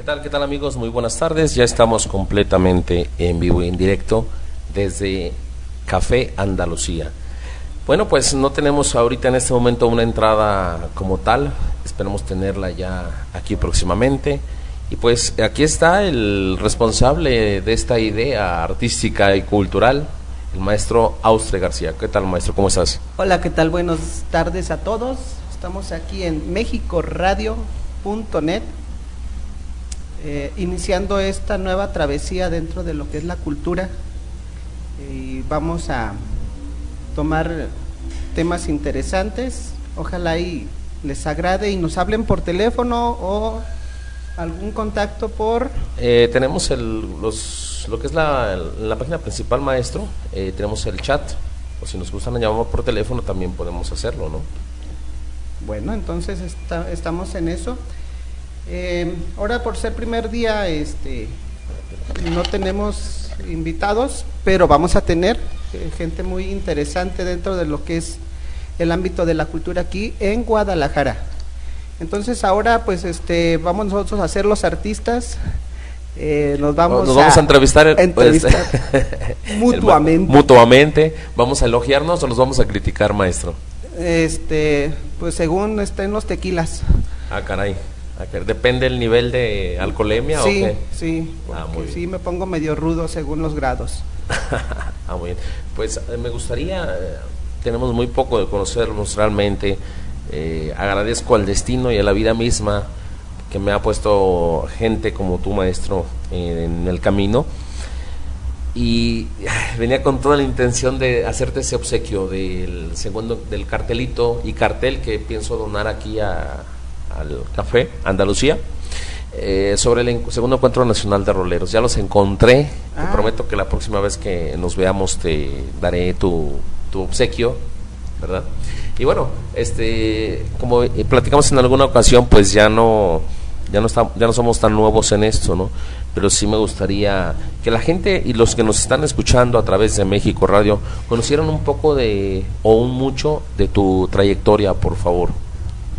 ¿Qué tal, qué tal amigos? Muy buenas tardes. Ya estamos completamente en vivo y en directo desde Café Andalucía. Bueno, pues no tenemos ahorita en este momento una entrada como tal. Esperemos tenerla ya aquí próximamente. Y pues aquí está el responsable de esta idea artística y cultural, el maestro Austre García. ¿Qué tal, maestro? ¿Cómo estás? Hola, ¿qué tal? Buenas tardes a todos. Estamos aquí en mexicoradio.net, eh, iniciando esta nueva travesía dentro de lo que es la cultura. Y vamos a tomar temas interesantes. Ojalá y les agrade y nos hablen por teléfono o algún contacto por... Eh, tenemos el, los, lo que es la, la página principal, maestro. Eh, tenemos el chat. O si nos gustan llamar por teléfono, también podemos hacerlo, ¿no? Bueno, entonces está, estamos en eso. Eh, ahora por ser primer día, este, no tenemos invitados, pero vamos a tener eh, gente muy interesante dentro de lo que es el ámbito de la cultura aquí en Guadalajara. Entonces ahora pues este vamos nosotros a ser los artistas, eh, nos vamos, Nos vamos a, entrevistar, entrevistar mutuamente. mutuamente. ¿Vamos a elogiarnos o nos vamos a criticar, maestro? Este, pues según estén los tequilas. Ah, caray. Depende el nivel de alcoholemia Sí, o qué? sí, Ah, muy porque bien. sí me pongo medio rudo según los grados. ah, muy bien. Pues eh, me gustaría, eh, tenemos muy poco de conocernos realmente. Eh, agradezco al destino y a la vida misma que me ha puesto gente como tú, maestro, en el camino. Y venía con toda la intención de hacerte ese obsequio del segundo del cartelito y cartel que pienso donar aquí a- al café Andalucía eh, sobre el en- segundo encuentro nacional de roleros. Ya los encontré. Te Ah. prometo que la próxima vez que nos veamos te daré tu, tu obsequio, ¿verdad? Y bueno, este, como eh, platicamos en alguna ocasión, pues ya no, ya no estamos, ya no somos tan nuevos en esto, ¿no? Pero sí me gustaría que la gente y los que nos están escuchando a través de México Radio conocieran un poco de o un mucho de tu trayectoria, por favor.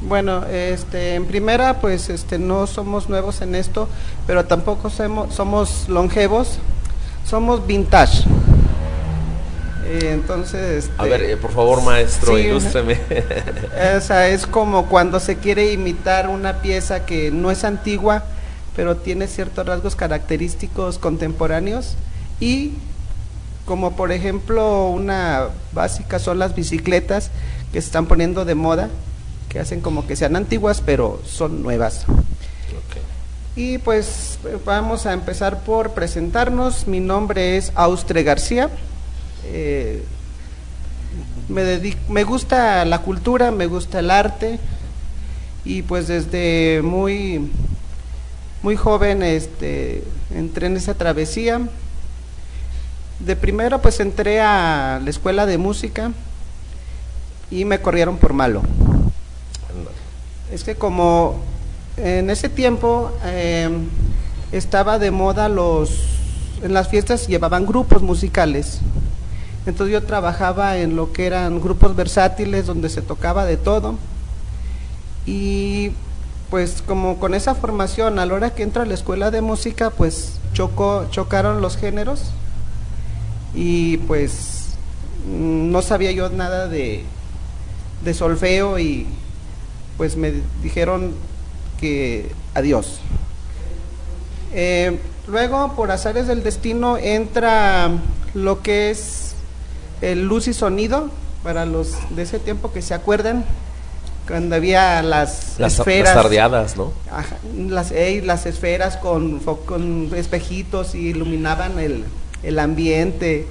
Bueno, este, en primera, pues este, no somos nuevos en esto, pero tampoco somos, somos longevos, somos vintage. Eh, entonces, A este, ver, eh, por favor, maestro, sí, ilústreme. o sea, es como cuando se quiere imitar una pieza que no es antigua, pero tiene ciertos rasgos característicos contemporáneos y como por ejemplo una básica son las bicicletas que se están poniendo de moda, que hacen como que sean antiguas, pero son nuevas. Y pues vamos a empezar por presentarnos. Mi nombre es Austre García. Eh, me, dedico, me gusta la cultura, me gusta el arte y pues desde muy muy joven este entré en esa travesía. De primero pues entré a la escuela de música y me corrieron por malo. Es que como en ese tiempo eh, estaba de moda los en las fiestas llevaban grupos musicales. Entonces yo trabajaba en lo que eran grupos versátiles donde se tocaba de todo. Y pues como con esa formación, a la hora que entro a la escuela de música, pues chocó, chocaron los géneros y pues mm, no sabía yo nada de, de solfeo y pues me dijeron que adiós. Eh, luego, por azares del destino, entra lo que es el luz y sonido, para los de ese tiempo que se acuerdan, cuando había las, Las, esferas. las tardeadas, ¿no? Ajá, las, ey, las esferas con, con espejitos y iluminaban el, el ambiente.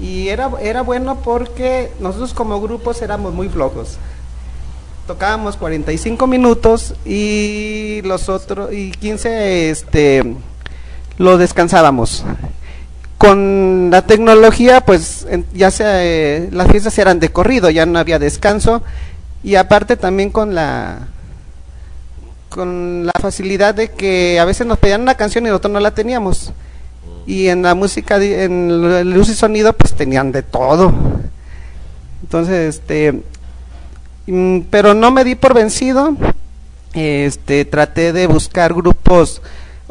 Y era, era bueno porque nosotros como grupos éramos muy flojos. Tocábamos 45 minutos y los otros y 15 este lo descansábamos. Con la tecnología, pues ya se, las fiestas eran de corrido, ya no había descanso y aparte también con la con la facilidad de que a veces nos pedían una canción y nosotros no la teníamos. Y en la música, en luz y sonido, pues tenían de todo. Entonces, este, pero no me di por vencido. Este, traté de buscar grupos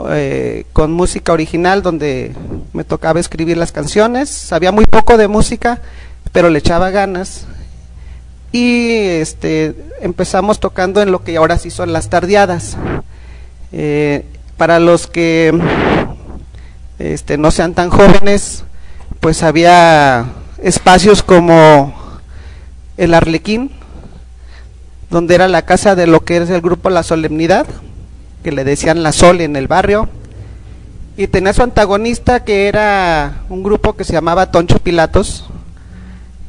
eh, con música original donde me tocaba escribir las canciones. Sabía muy poco de música, pero le echaba ganas. Y este, empezamos tocando en lo que ahora sí son las tardeadas. Eh, para los que este, no sean tan jóvenes, pues había espacios como el Arlequín, donde era la casa de lo que es el grupo La Solemnidad, que le decían La Sol en el barrio, y tenía su antagonista que era un grupo que se llamaba Toncho Pilatos,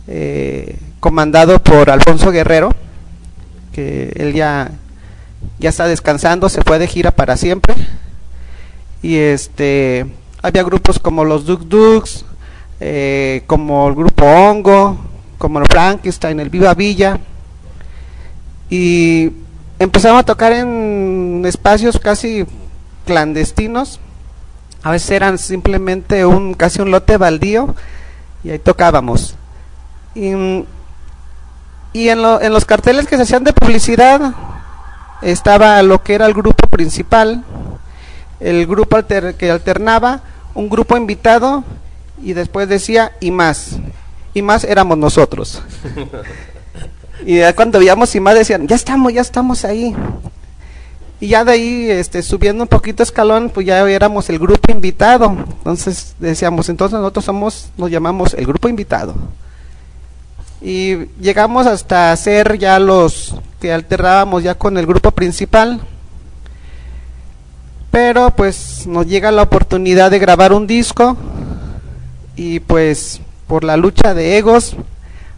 eh, comandado por Alfonso Guerrero, que él ya, ya está descansando, se fue de gira para siempre, y este había grupos como los Duk Duks, eh, como el grupo Hongo, como el Frankenstein, el Viva Villa. Y empezamos a tocar en espacios casi clandestinos. A veces eran simplemente un casi un lote baldío y ahí tocábamos. Y, y en, lo, en los carteles que se hacían de publicidad estaba lo que era el grupo principal, el grupo que alternaba un grupo invitado y después decía y más. Y más éramos nosotros. y cuando veíamos y más decían, ya estamos, ya estamos ahí. Y ya de ahí, este, subiendo un poquito escalón, pues ya éramos el grupo invitado. Entonces decíamos, entonces nosotros somos, nos llamamos el grupo invitado. Y llegamos hasta ser ya los que alternábamos ya con el grupo principal pero pues nos llega la oportunidad de grabar un disco y pues por la lucha de egos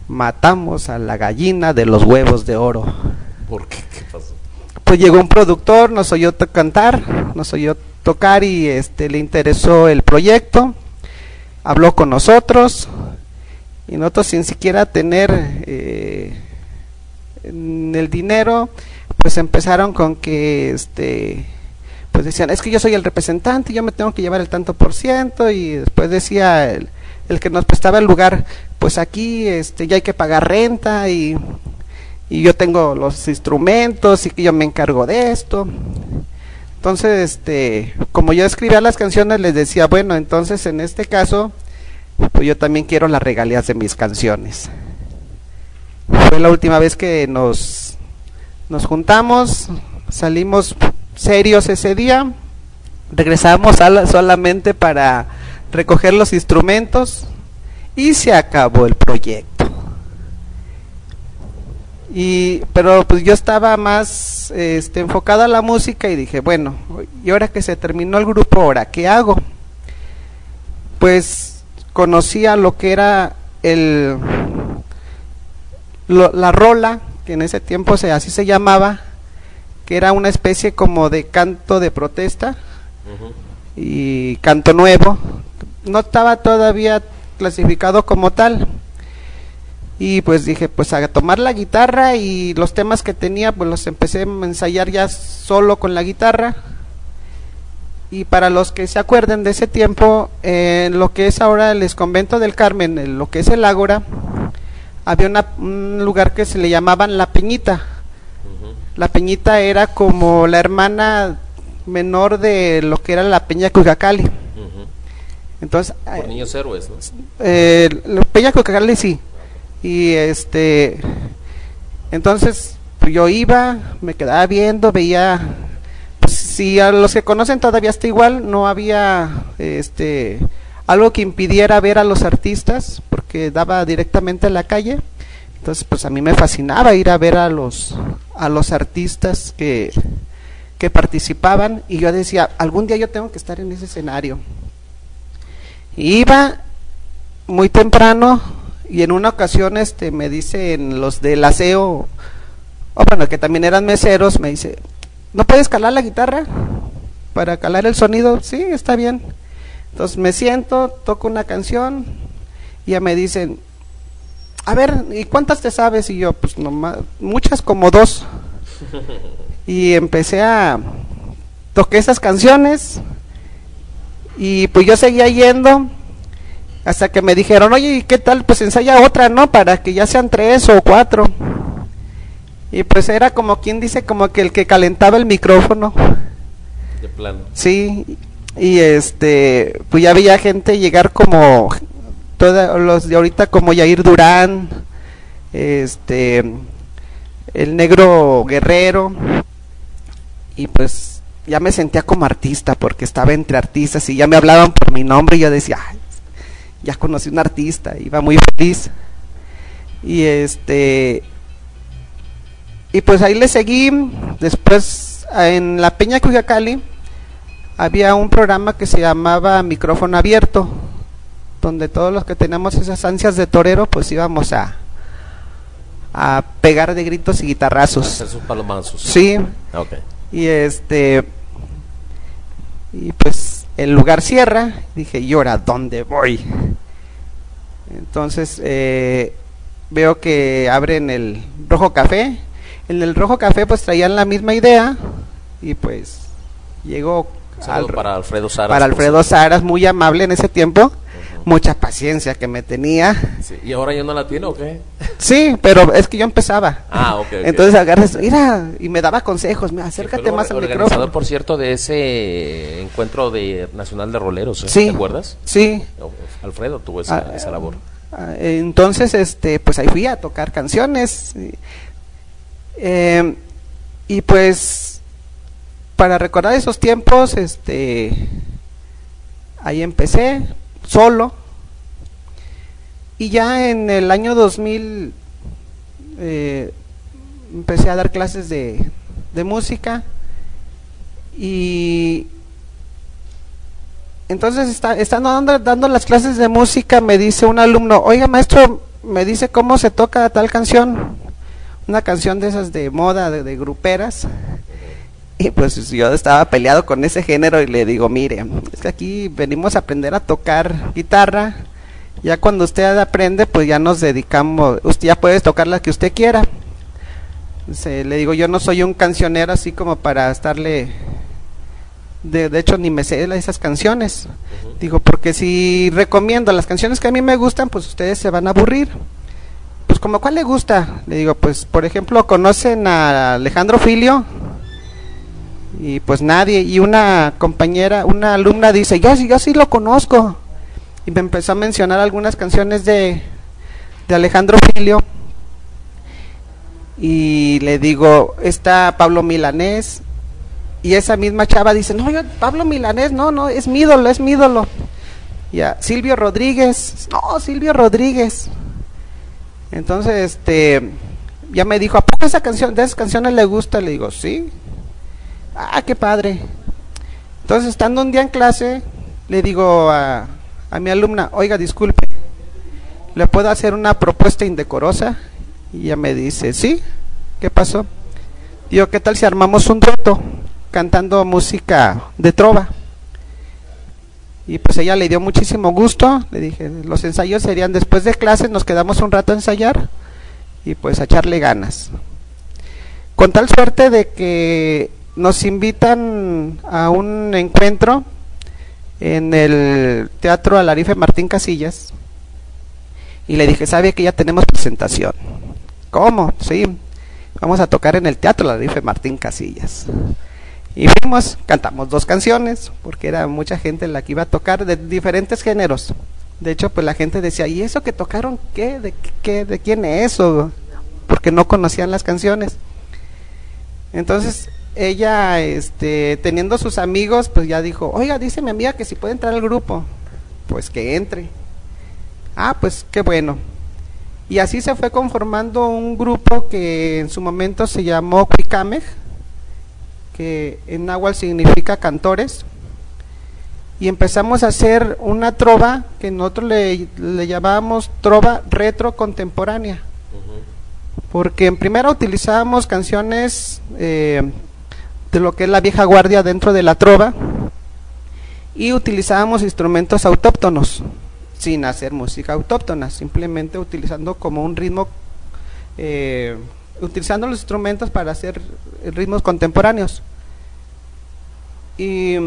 matamos a la gallina de los huevos de oro. ¿Por qué? ¿Qué pasó? Pues llegó un productor, nos oyó cantar, nos oyó tocar y este le interesó el proyecto, habló con nosotros y nosotros sin siquiera tener eh, el dinero, pues empezaron con que este pues decían, es que yo soy el representante, yo me tengo que llevar el tanto por ciento, y después decía el, el que nos prestaba el lugar, pues aquí este, ya hay que pagar renta y, yo tengo los instrumentos y que yo me encargo de esto. Entonces, este, como yo escribía las canciones, les decía, bueno, entonces en este caso, pues yo también quiero las regalías de mis canciones. Fue la última vez que nos, nos juntamos, salimos serios ese día. Regresamos solamente para recoger los instrumentos y se acabó el proyecto. Y, pero pues yo estaba más este, enfocada a la música y dije, bueno, y ahora que se terminó el grupo, ahora qué hago? Pues conocía lo que era el la rola, que en ese tiempo se, así se llamaba, que era una especie como de canto de protesta y canto nuevo. No estaba todavía clasificado como tal. Y pues dije, pues a tomar la guitarra y los temas que tenía, pues los empecé a ensayar ya solo con la guitarra. Y para los que se acuerden de ese tiempo, en lo que es ahora el convento del Carmen, en lo que es el Ágora, había un lugar que se le llamaban La Peñita la Peñita era como la hermana menor de lo que era la Peña Cuicacali. Entonces, Por eh, niños héroes, ¿no? Eh, Peña Cuicacali sí. Y este, entonces pues, yo iba, me quedaba viendo, veía, pues, si a los que conocen todavía está igual, no había este algo que impidiera ver a los artistas, porque daba directamente a la calle entonces, pues a mí me fascinaba ir a ver a los, a los artistas que, que participaban y yo decía, algún día yo tengo que estar en ese escenario. Iba muy temprano y en una ocasión este me dicen los del aseo, o bueno, que también eran meseros, me dice, ¿no puedes calar la guitarra para calar el sonido? Sí, está bien. Entonces me siento, toco una canción y ya me dicen, a ver, ¿y cuántas te sabes? Y yo, pues nomás, muchas como dos. Y empecé a, toqué esas canciones y pues yo seguía yendo hasta que me dijeron, oye, ¿qué tal? Pues ensaya otra, ¿no? Para que ya sean tres o cuatro. Y pues era como quien dice, como que el que calentaba el micrófono. De plano. Sí, y este, pues ya veía gente llegar como todos los de ahorita como Yair Durán, este, el negro guerrero, y pues ya me sentía como artista porque estaba entre artistas y ya me hablaban por mi nombre y yo decía, ya conocí un artista, iba muy feliz. Y este, y pues ahí le seguí, después en la Peña Cuyacali había un programa que se llamaba Micrófono Abierto, donde todos los que tenemos esas ansias de torero, pues íbamos a, a pegar de gritos y guitarrazos. Hacer sus palomazos. Sí. Y este, y pues el lugar cierra, dije, ¿y ahora dónde voy? Entonces eh, veo que abren el Rojo Café. En el Rojo Café pues traían la misma idea y pues llegó al- para Alfredo Saras. para Alfredo Saras, muy amable en ese tiempo, mucha paciencia que me tenía. Sí, ¿Y ahora ya no la tiene o qué? Sí, pero es que yo empezaba. Ah, ok. ok. Entonces agarras, mira, y me daba consejos, mira, acércate más al organizador, micrófono. por cierto, de ese encuentro de nacional de roleros, ¿eh? Sí. ¿te acuerdas? Sí, Alfredo tuvo esa, Ah, esa labor. Ah, Entonces, este, pues ahí fui a tocar canciones. Y, eh, y pues, para recordar esos tiempos, este, ahí empecé, solo. Y ya en el año 2000 eh, empecé a dar clases de, de música. Y entonces, está, estando dando, dando las clases de música, me dice un alumno, oiga maestro, me dice cómo se toca tal canción, una canción de esas de moda, de, de gruperas. Y pues yo estaba peleado con ese género y le digo, mire, es que aquí venimos a aprender a tocar guitarra. Ya cuando usted aprende, pues ya nos dedicamos, usted ya puede tocar la que usted quiera. Se- le digo, yo no soy un cancionero así como para estarle de, de hecho ni me sé esas canciones. Digo, porque si recomiendo las canciones que a mí me gustan, pues ustedes se van a aburrir. Pues como cuál le gusta? Le digo, pues por ejemplo, conocen a Alejandro Filio y pues nadie y una compañera, una alumna dice, "Yo yo sí lo conozco." Y me empezó a mencionar algunas canciones de de Alejandro Filio. Y le digo, está Pablo Milanés, y esa misma chava dice, no, yo, Pablo Milanés, no, no, es mi ídolo, es mi ídolo. Ya, Silvio Rodríguez, no, Silvio Rodríguez. Entonces, este, ya me dijo, ¿a poco esa canción, de esas canciones le gusta? Le digo, sí. Ah, qué padre. Entonces, estando un día en clase, le digo a, a mi alumna, oiga, disculpe, ¿le puedo hacer una propuesta indecorosa? Y ella me dice, sí, ¿qué pasó? Digo, ¿qué tal si armamos un dueto cantando música de trova? Y pues ella le dio muchísimo gusto. Le dije, los ensayos serían después de clases, nos quedamos un rato a ensayar y pues a echarle ganas. Con tal suerte de que nos invitan a un encuentro en el Teatro Alarife Martín Casillas. Y le dije, ¿sabe que ya tenemos presentación? ¿Cómo? Sí, vamos a tocar en el Teatro Alarife Martín Casillas. Y fuimos, cantamos dos canciones, porque era mucha gente la que iba a tocar de diferentes géneros. De hecho, pues la gente decía, ¿y eso que tocaron qué? ¿De, qué, de quién es eso? Porque no conocían las canciones. Entonces, ella, este, teniendo sus amigos, pues ya dijo, oiga, dice mi amiga que si puede entrar al grupo. Pues que entre. Ah, pues qué bueno. Y así se fue conformando un grupo que en su momento se llamó Cuicamej, que en náhuatl significa cantores. y empezamos a hacer una trova que nosotros le, le llamábamos trova retro contemporánea. Porque en primera utilizábamos canciones eh, de lo que es la vieja guardia dentro de la trova y utilizábamos instrumentos autóctonos sin hacer música autóctona, simplemente utilizando como un ritmo, eh, utilizando los instrumentos para hacer ritmos contemporáneos. Y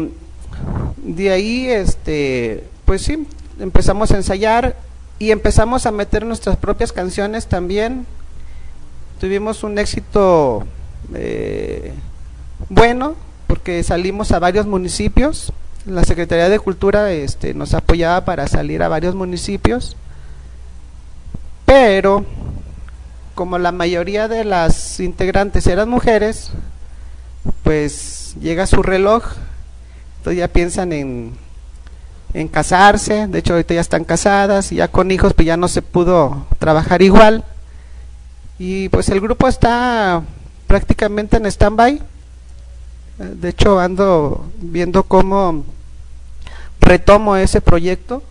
de ahí, este, pues sí, empezamos a ensayar y empezamos a meter nuestras propias canciones también. Tuvimos un éxito eh, bueno porque salimos a varios municipios. La Secretaría de Cultura este, nos apoyaba para salir a varios municipios, pero como la mayoría de las integrantes eran mujeres, pues llega su reloj, entonces ya piensan en, en casarse, de hecho ahorita ya están casadas y ya con hijos pues ya no se pudo trabajar igual. Y pues el grupo está prácticamente en stand-by de hecho, ando viendo cómo retomo ese proyecto.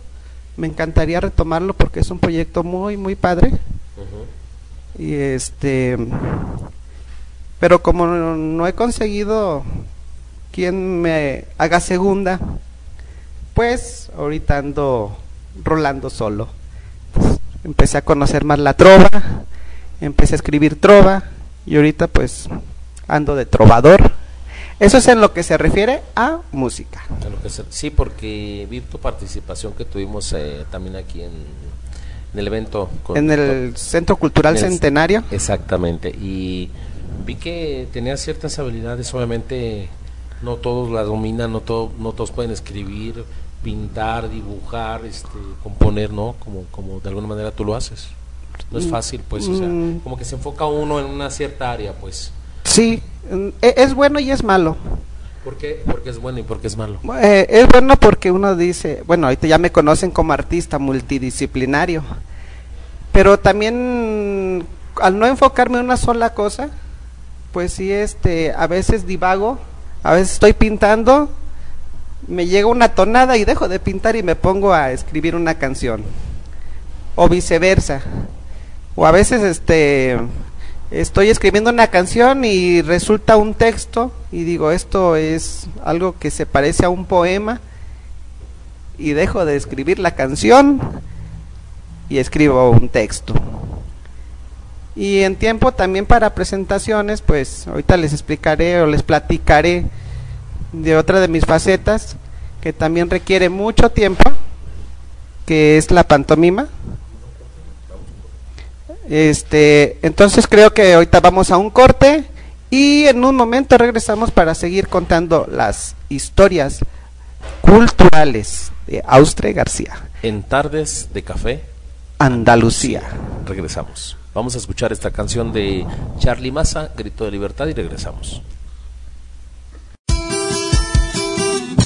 Me encantaría retomarlo porque es un proyecto muy, muy padre. Y este, pero como no he conseguido quien me haga segunda, pues ahorita ando rolando solo. empecé a conocer más la trova, empecé a escribir trova y ahorita pues ando de trovador eso es en lo que se refiere a música. sí, porque vi tu participación que tuvimos eh, también aquí en, el evento. en el Centro Cultural Centenario. Exactamente. Y vi que tenías ciertas habilidades, obviamente no todos las dominan, no, todo, no todos pueden escribir, pintar, dibujar, este, componer, ¿no? Como, como de alguna manera tú lo haces. No es mm, fácil, pues, o sea, mm. como que se enfoca uno en una cierta área, pues. Sí, e, es bueno y es malo. ¿Por qué? Porque es bueno y porque es malo. Eh, es bueno porque uno dice, bueno, ahorita ya me conocen como artista multidisciplinario, pero también al no enfocarme en una sola cosa, pues sí, este, a veces divago, a veces estoy pintando, me llega una tonada y dejo de pintar y me pongo a escribir una canción, o viceversa, o a veces, este, estoy escribiendo una canción y resulta un texto y digo esto es algo que se parece a un poema y dejo de escribir la canción y escribo un texto. Y en tiempo también para presentaciones, pues ahorita les explicaré o les platicaré de otra de mis facetas que también requiere mucho tiempo, que es la pantomima. Este, entonces creo que ahorita vamos a un corte y en un momento regresamos para seguir contando las historias culturales de Austre García. En Tardes de Café. Andalucía. Regresamos. Vamos a escuchar esta canción de Charlie Massa, Grito de Libertad, y regresamos.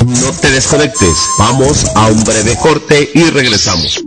No te desconectes. Vamos a un breve corte y regresamos.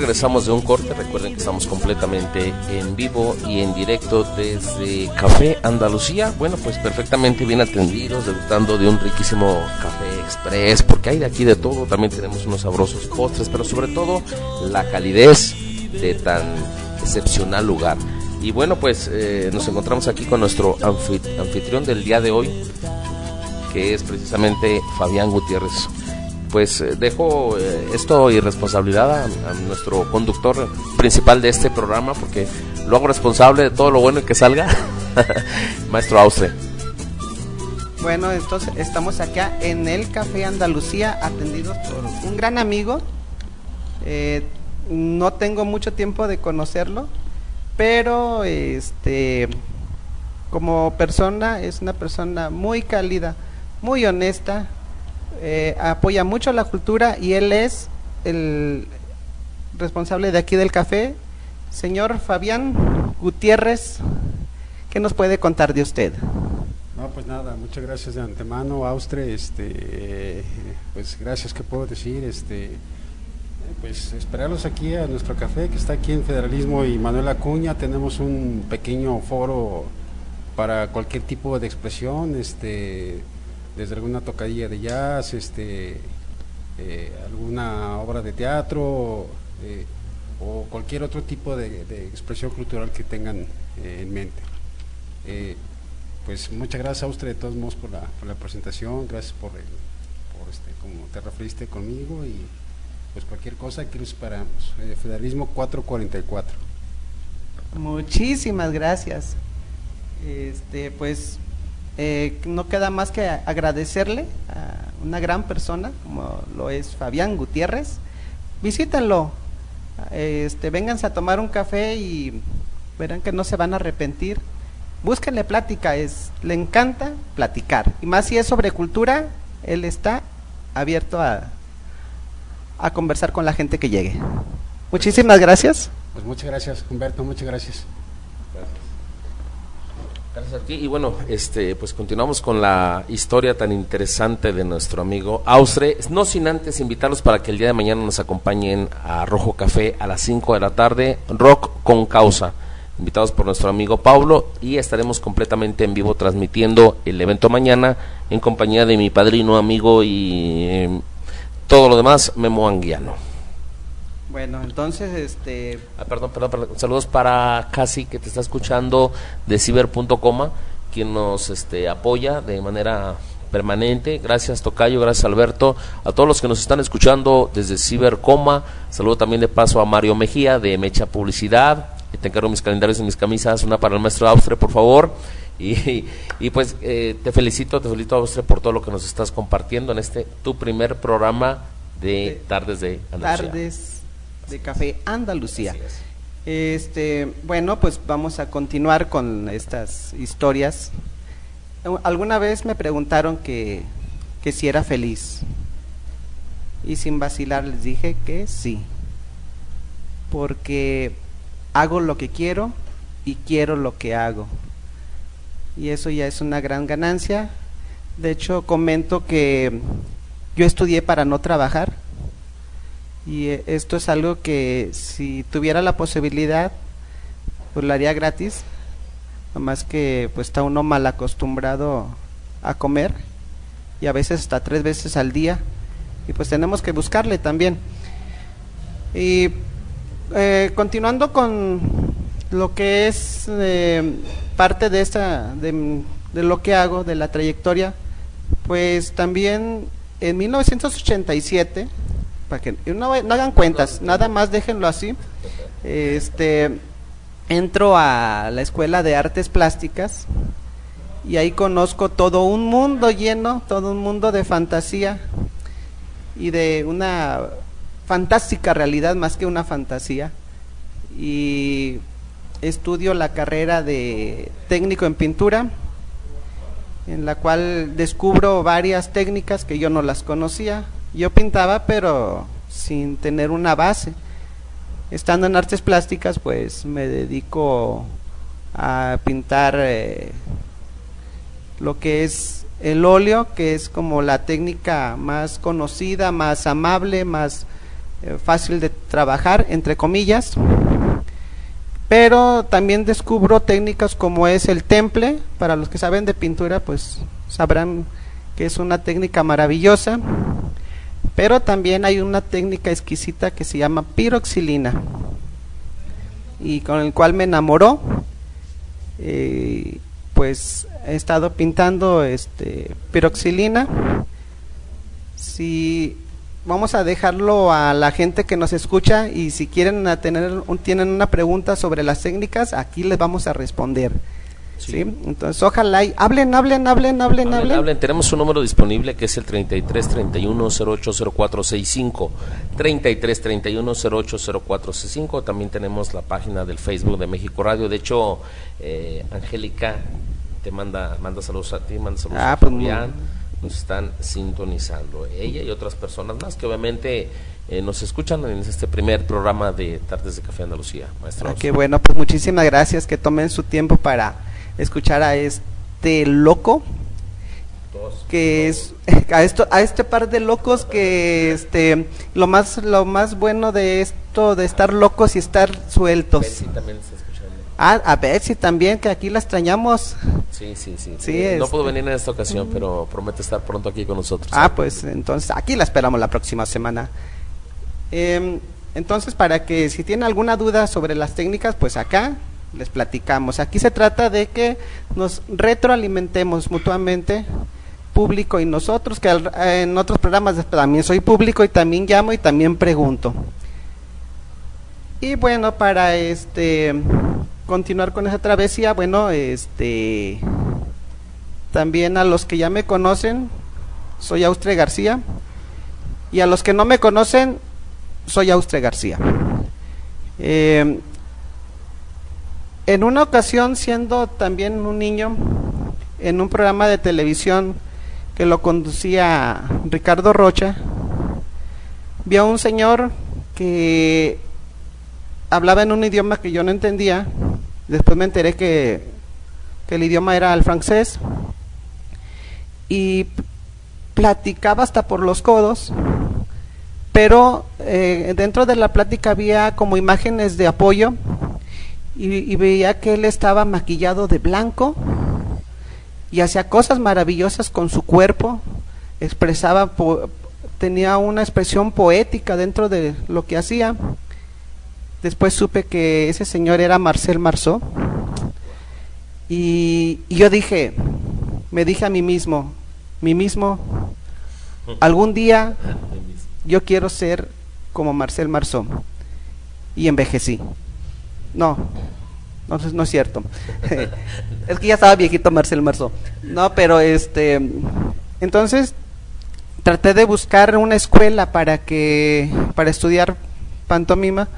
Regresamos de un corte. Recuerden que estamos completamente en vivo y en directo desde Café Andalucía. Bueno, pues perfectamente bien atendidos, degustando de un riquísimo café express, porque hay de aquí de todo. También tenemos unos sabrosos postres, pero sobre todo la calidez de tan excepcional lugar. Y bueno, pues eh, nos encontramos aquí con nuestro anfitrión del día de hoy, que es precisamente Fabián Gutiérrez pues eh, dejo eh, esto y responsabilidad a, nuestro conductor principal de este programa porque lo hago responsable de todo lo bueno que salga, maestro Austre. Bueno, entonces estamos acá en el Café Andalucía atendidos por un gran amigo. Eh, no tengo mucho tiempo de conocerlo, pero este como persona es una persona muy cálida, muy honesta, eh, apoya mucho la cultura y él es el responsable de aquí del café, señor Fabián Gutiérrez. ¿Qué nos puede contar de usted? No, pues nada, muchas gracias de antemano, Austre, este, pues gracias, ¿qué puedo decir? Este, pues esperarlos aquí a nuestro café que está aquí en Federalismo y Manuel Acuña, tenemos un pequeño foro para cualquier tipo de expresión, este, desde alguna tocadilla de jazz, este, eh, alguna obra de teatro eh, o cualquier otro tipo de, expresión cultural que tengan eh, en mente. pues muchas gracias a usted de todos modos por la, presentación, gracias por, el, por este, como te referiste conmigo y pues cualquier cosa que nos esperamos. Federalismo 444. Muchísimas gracias. Este, pues eh, no queda más que agradecerle a una gran persona como lo es Fabián Gutiérrez. Visítenlo, este, vénganse a tomar un café y verán que no se van a arrepentir. Búsquenle plática, es, le encanta platicar. Y más si es sobre cultura, él está abierto a, a conversar con la gente que llegue. Muchísimas gracias. Pues muchas gracias, Humberto, muchas gracias. Gracias a ti. Y bueno, este, pues continuamos con la historia tan interesante de nuestro amigo Austre. No sin antes invitarlos para que el día de mañana nos acompañen a Rojo Café a las 5 de la tarde, Rock con Causa. Invitados por nuestro amigo Pablo y estaremos completamente en vivo transmitiendo el evento mañana en compañía de mi padrino, amigo y eh, todo lo demás, Memo Anguiano. Bueno, entonces, este... Ah, perdón, perdón, perdón, saludos para Casi, que te está escuchando de ciber.com, quien nos este, apoya de manera permanente. Gracias Tocayo, gracias Alberto. A todos los que nos están escuchando desde Cibercoma. Saludo también de paso a Mario Mejía de Mecha Publicidad. Te encargo mis calendarios y mis camisas. Una para el maestro Austre, por favor. Y, y pues eh, te felicito, te felicito Austre por todo lo que nos estás compartiendo en este tu primer programa de, Tardes de Andalucía. Tardes de Café Andalucía. Este, bueno, pues vamos a continuar con estas historias. Alguna vez me preguntaron que, que si era feliz. Y sin vacilar les dije que sí. Porque hago lo que quiero y quiero lo que hago. Y eso ya es una gran ganancia. De hecho, comento que yo estudié para no trabajar y eh, esto es algo que si tuviera la posibilidad, pues lo haría gratis. Nomás que pues está uno mal acostumbrado a comer y a veces hasta tres veces al día. Y pues tenemos que buscarle también. Y eh, continuando con lo que es eh, parte de esta de, de, lo que hago de la trayectoria pues también en 1987 que no, hagan cuentas, nada más déjenlo así. Este entro a la escuela de artes plásticas y ahí conozco todo un mundo lleno, todo un mundo de fantasía y de una fantástica realidad más que una fantasía. Y estudio la carrera de técnico en pintura, en la cual descubro varias técnicas que yo no las conocía, yo pintaba, pero sin tener una base. Estando en artes plásticas, pues me dedico a pintar eh, lo que es el óleo, que es como la técnica más conocida, más amable, más eh, fácil de trabajar, entre comillas. Pero también descubro técnicas como es el temple, para los que saben de pintura, pues sabrán que es una técnica maravillosa. Pero también hay una técnica exquisita que se llama piroxilina y con el cual me enamoró. Eh, pues he estado pintando este piroxilina. Si vamos a dejarlo a la gente que nos escucha y si quieren tener tienen una pregunta sobre las técnicas, aquí les vamos a responder. Sí. Entonces, ojalá y hablen, hablen, hablen, hablen, hablen, hablen. Tenemos un número disponible que es el 33 31 080465. 33 31 080465. También tenemos la página del Facebook de México Radio. De hecho, eh, Angélica te manda, manda saludos a ti, manda saludos ah, a pues Nos están sintonizando. Ella y otras personas más que obviamente eh, nos escuchan en este primer programa de Tardes de Café Andalucía. Maestro. Ah, qué bueno, pues muchísimas gracias que tomen su tiempo para escuchar a este loco que es a esto a este par de locos que este lo más lo más bueno de esto de estar locos y estar sueltos. Ah, a Betsy también que aquí la extrañamos. Sí sí sí, no pudo venir en esta ocasión pero promete estar pronto aquí con nosotros. Ah pues entonces aquí la esperamos la próxima semana. Em, entonces para que si tiene alguna duda sobre las técnicas pues acá les platicamos. Aquí se trata de que nos retroalimentemos mutuamente, público y nosotros, que en otros programas también soy público y también llamo y también pregunto. Y bueno, para este continuar con esa travesía, bueno, este también a los que ya me conocen, soy Austre García, y a los que no me conocen, soy Austre García. Eh, en una ocasión, siendo también un niño, en un programa de televisión que lo conducía Ricardo Rocha, vi a un señor que hablaba en un idioma que yo no entendía. Después me enteré que, el idioma era el francés. Y platicaba hasta por los codos, pero eh, dentro de la plática había como imágenes de apoyo y, veía que él estaba maquillado de blanco y hacía cosas maravillosas con su cuerpo, expresaba, tenía una expresión poética dentro de lo que hacía. Después supe que ese señor era Marcel Marceau. Y, y, yo dije, me dije a mí mismo, mí mismo, algún día yo quiero ser como Marcel Marceau. Y envejecí. No, no, no es cierto. es que ya estaba viejito Marcel Marzo. No, pero este, entonces traté de buscar una escuela para que, para estudiar pantomima,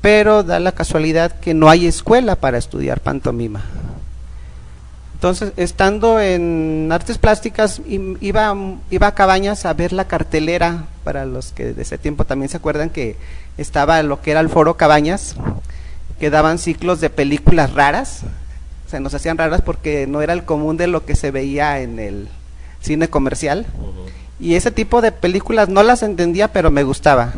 pero da la casualidad que no hay escuela para estudiar pantomima. Entonces, estando en artes plásticas, iba, iba a Cabañas a ver la cartelera, para los que de ese tiempo también se acuerdan que estaba lo que era el foro Cabañas, que daban ciclos de películas raras, se nos hacían raras porque no era el común de lo que se veía en el cine comercial. Y ese tipo de películas no las entendía, pero me gustaba.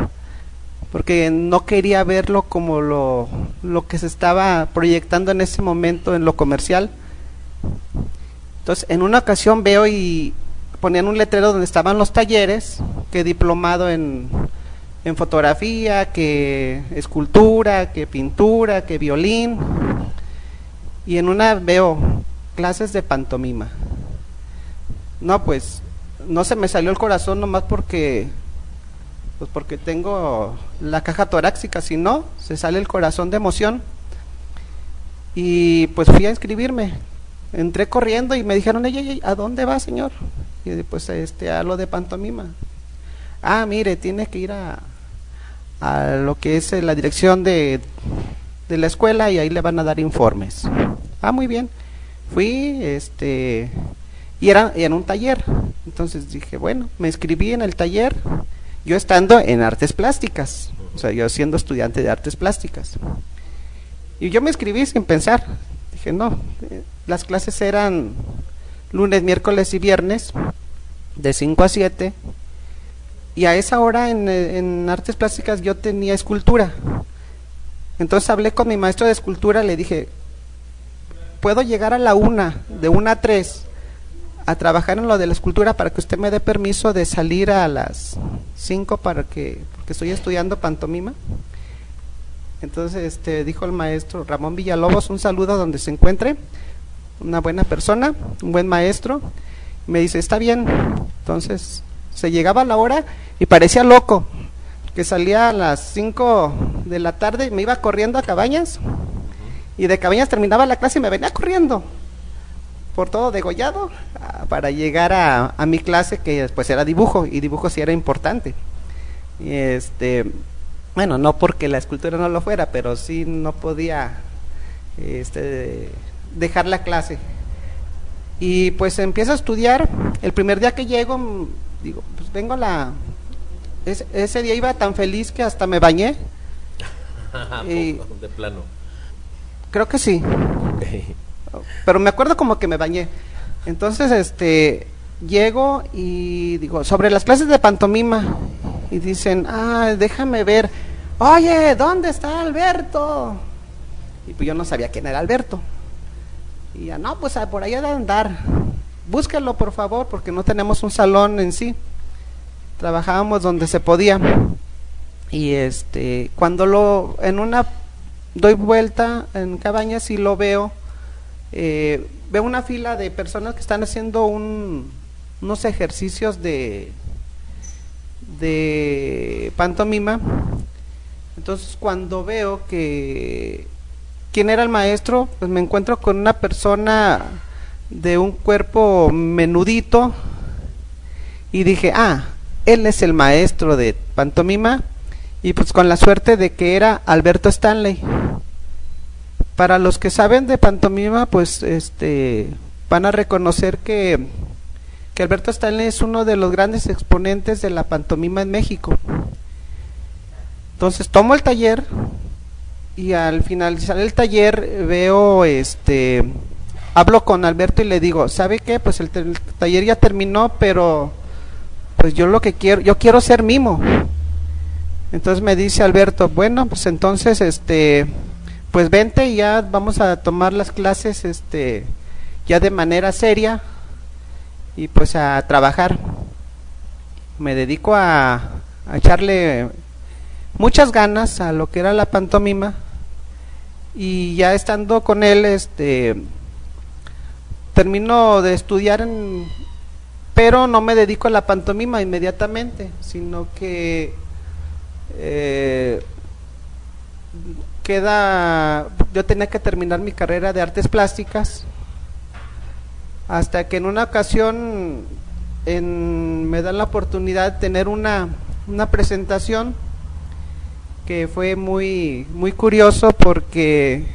Porque no quería verlo como lo, lo que se estaba proyectando en ese momento en lo comercial. Entonces, en una ocasión veo y ponían un letrero donde estaban los talleres, que diplomado en en fotografía, que escultura, que pintura, que violín. Y en una veo clases de pantomima. No, pues no se me salió el corazón nomás porque pues porque tengo la caja torácica, si no, se sale el corazón de emoción. Y pues fui a inscribirme. Entré corriendo y me dijeron, ella, ¿a dónde va, señor? Y después este, a lo de pantomima. Ah, mire, tiene que ir a, a lo que es eh, la dirección de, de la escuela y ahí le van a dar informes. Ah, muy bien. Fui, este, y era en un taller. Entonces dije, bueno, me inscribí en el taller, yo estando en artes plásticas, o sea, yo siendo estudiante de artes plásticas. Y yo me inscribí sin pensar. Dije, no, eh, las clases eran lunes, miércoles y viernes, de 5 a 7, y a esa hora en, en artes plásticas yo tenía escultura. Entonces hablé con mi maestro de escultura, le dije, puedo llegar a la una, de una a tres, a trabajar en lo de la escultura para que usted me dé permiso de salir a las cinco para que, porque estoy estudiando pantomima. Entonces este, dijo el maestro Ramón Villalobos, un saludo donde se encuentre, una buena persona, un buen maestro. Me dice, está bien. Entonces se llegaba a la hora y parecía loco, que salía a las 5 de la tarde y me iba corriendo a Cabañas y de Cabañas terminaba la clase y me venía corriendo por todo degollado ah, para llegar a, mi clase que después era dibujo y dibujo sí era importante. Y este, bueno, no porque la escultura no lo fuera, pero sí no podía este, dejar la clase. Y pues empiezo a estudiar. El primer día que llego, digo, pues vengo la... Ese, ese día iba tan feliz que hasta me bañé. Y- de plano. Creo que sí. Pero me acuerdo como que me bañé. Entonces, este, llego y digo, sobre las clases de pantomima. Y dicen, ah, déjame ver. Oye, ¿dónde está Alberto? Y pues yo no sabía quién era Alberto. Y ya, no, pues ah, por ha de andar. Búsquelo, por favor, porque no tenemos un salón en sí. Trabajábamos donde se podía. Y este, cuando lo, en una, doy vuelta en Cabañas y lo veo, eh, veo una fila de personas que están haciendo un, unos ejercicios de, de pantomima. Entonces cuando veo que quién era el maestro, pues me encuentro con una persona de un cuerpo menudito y dije, ah, él es el maestro de pantomima y pues con la suerte de que era Alberto Stanley. Para los que saben de pantomima, pues este van a reconocer que, que Alberto Stanley es uno de los grandes exponentes de la pantomima en México. Entonces tomo el taller y al finalizar el taller veo este hablo con Alberto y le digo, ¿sabe qué? Pues el, taller ya terminó, pero pues yo lo que quiero, yo quiero ser mimo. Entonces me dice Alberto, bueno, pues entonces este pues vente y ya vamos a tomar las clases este ya de manera seria y pues a trabajar. Me dedico a, a echarle muchas ganas a lo que era la pantomima y ya estando con él este termino de estudiar en, pero no me dedico a la pantomima inmediatamente sino que eh, queda yo tenía que terminar mi carrera de artes plásticas hasta que en una ocasión me dan la oportunidad de tener una, una presentación que fue muy muy curioso porque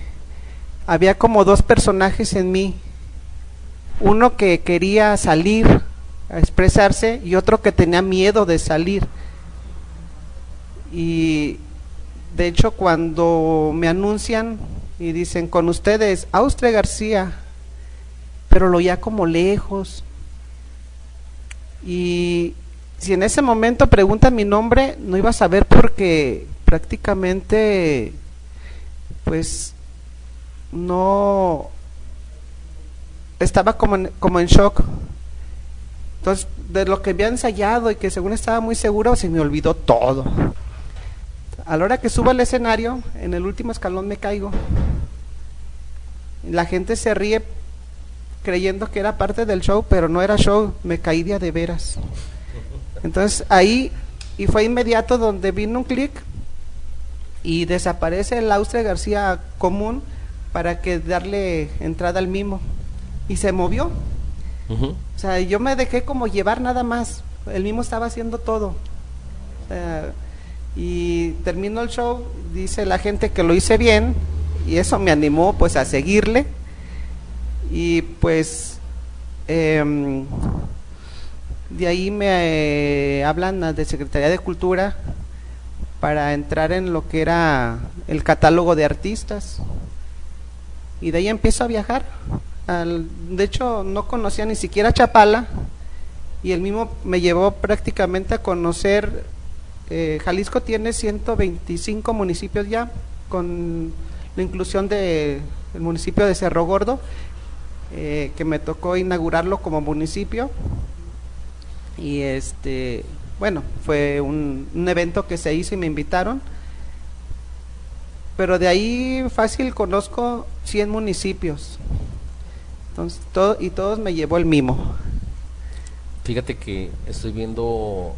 había como dos personajes en mí uno que quería salir a expresarse y otro que tenía miedo de salir. Y de hecho cuando me anuncian y dicen con ustedes Austre García pero lo ya como lejos y si en ese momento preguntan mi nombre no iba a saber porque prácticamente pues no estaba como en, como en shock entonces de lo que había ensayado y que según estaba muy seguro se me olvidó todo a la hora que subo al escenario en el último escalón me caigo la gente se ríe creyendo que era parte del show, pero no era show, me caí de de veras. Entonces ahí, y fue inmediato donde vino un clic y desaparece el Austria García común para que darle entrada al mimo. Y se movió. O sea, yo me dejé como llevar nada más. El mismo estaba haciendo todo. Y terminó el show, dice la gente que lo hice bien y eso me animó pues a seguirle. Y pues em, de ahí me eh, hablan de Secretaría de Cultura para entrar en lo que era el catálogo de artistas. Y de ahí empiezo a viajar. Al- de hecho, no conocía ni siquiera Chapala. y el mismo me llevó prácticamente a conocer, eh, Jalisco tiene 125 municipios ya, con la inclusión del municipio de Cerro Gordo, eh, que me tocó inaugurarlo como municipio. Y este, bueno, fue un, un evento que se hizo y me invitaron. Pero de ahí fácil conozco 100 municipios. Entonces, todo, y todos me llevó el mimo. Fíjate que estoy viendo,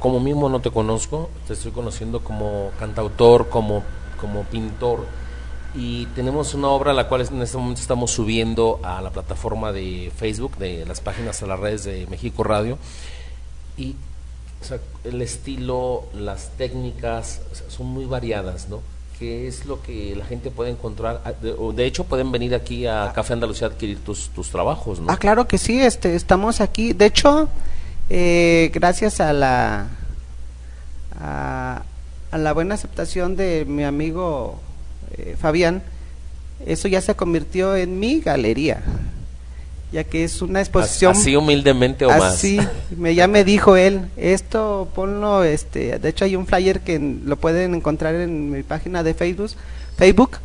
como mismo no te conozco, te estoy conociendo como cantautor, como, como pintor. Y tenemos una obra la cual en este momento estamos subiendo a la plataforma de Facebook, de las páginas a las redes de México Radio. Y el estilo, las técnicas son muy variadas, ¿no? ¿Qué es lo que la gente puede encontrar? Ah, De, o de hecho, pueden venir aquí a Café Andalucía a adquirir tus, tus trabajos, ¿no? Ah, claro que sí, este, estamos aquí. De hecho, eh, gracias a la a, a la buena aceptación de mi amigo eh, Fabián, eso ya se convirtió en mi galería, ya que es una exposición Así humildemente o así más. me ya me dijo él esto ponlo este de hecho hay un flyer que lo pueden encontrar en mi página de Facebook Facebook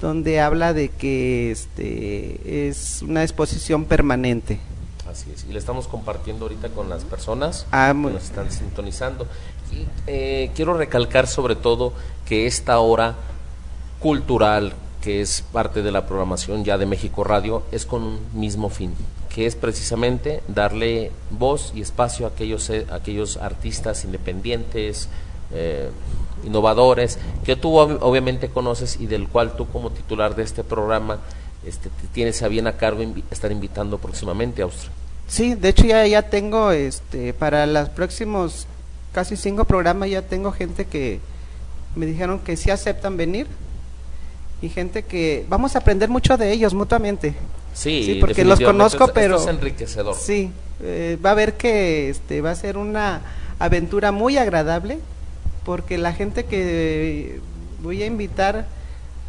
donde habla de que este es una exposición permanente Así es. Y le estamos compartiendo ahorita con las personas Ah, que nos están sintonizando. Y eh, quiero recalcar sobre todo que esta hora cultural, que es parte de la programación ya de México Radio, es con un mismo fin, que es precisamente darle voz y espacio a aquellos, eh, aquellos artistas independientes, eh, innovadores, que tú ob- obviamente conoces y del cual tú como titular de este programa este, te tienes a bien a cargo estar invitando próximamente a Austria. sí de hecho ya ya tengo este para los próximos casi cinco programas ya tengo gente que me dijeron que sí aceptan venir y gente que vamos a aprender mucho de ellos mutuamente Sí, Sí, porque los conozco, esto- pero- esto es enriquecedor. Sí, eh, va a ver que este va a ser una aventura muy agradable porque la gente que voy a invitar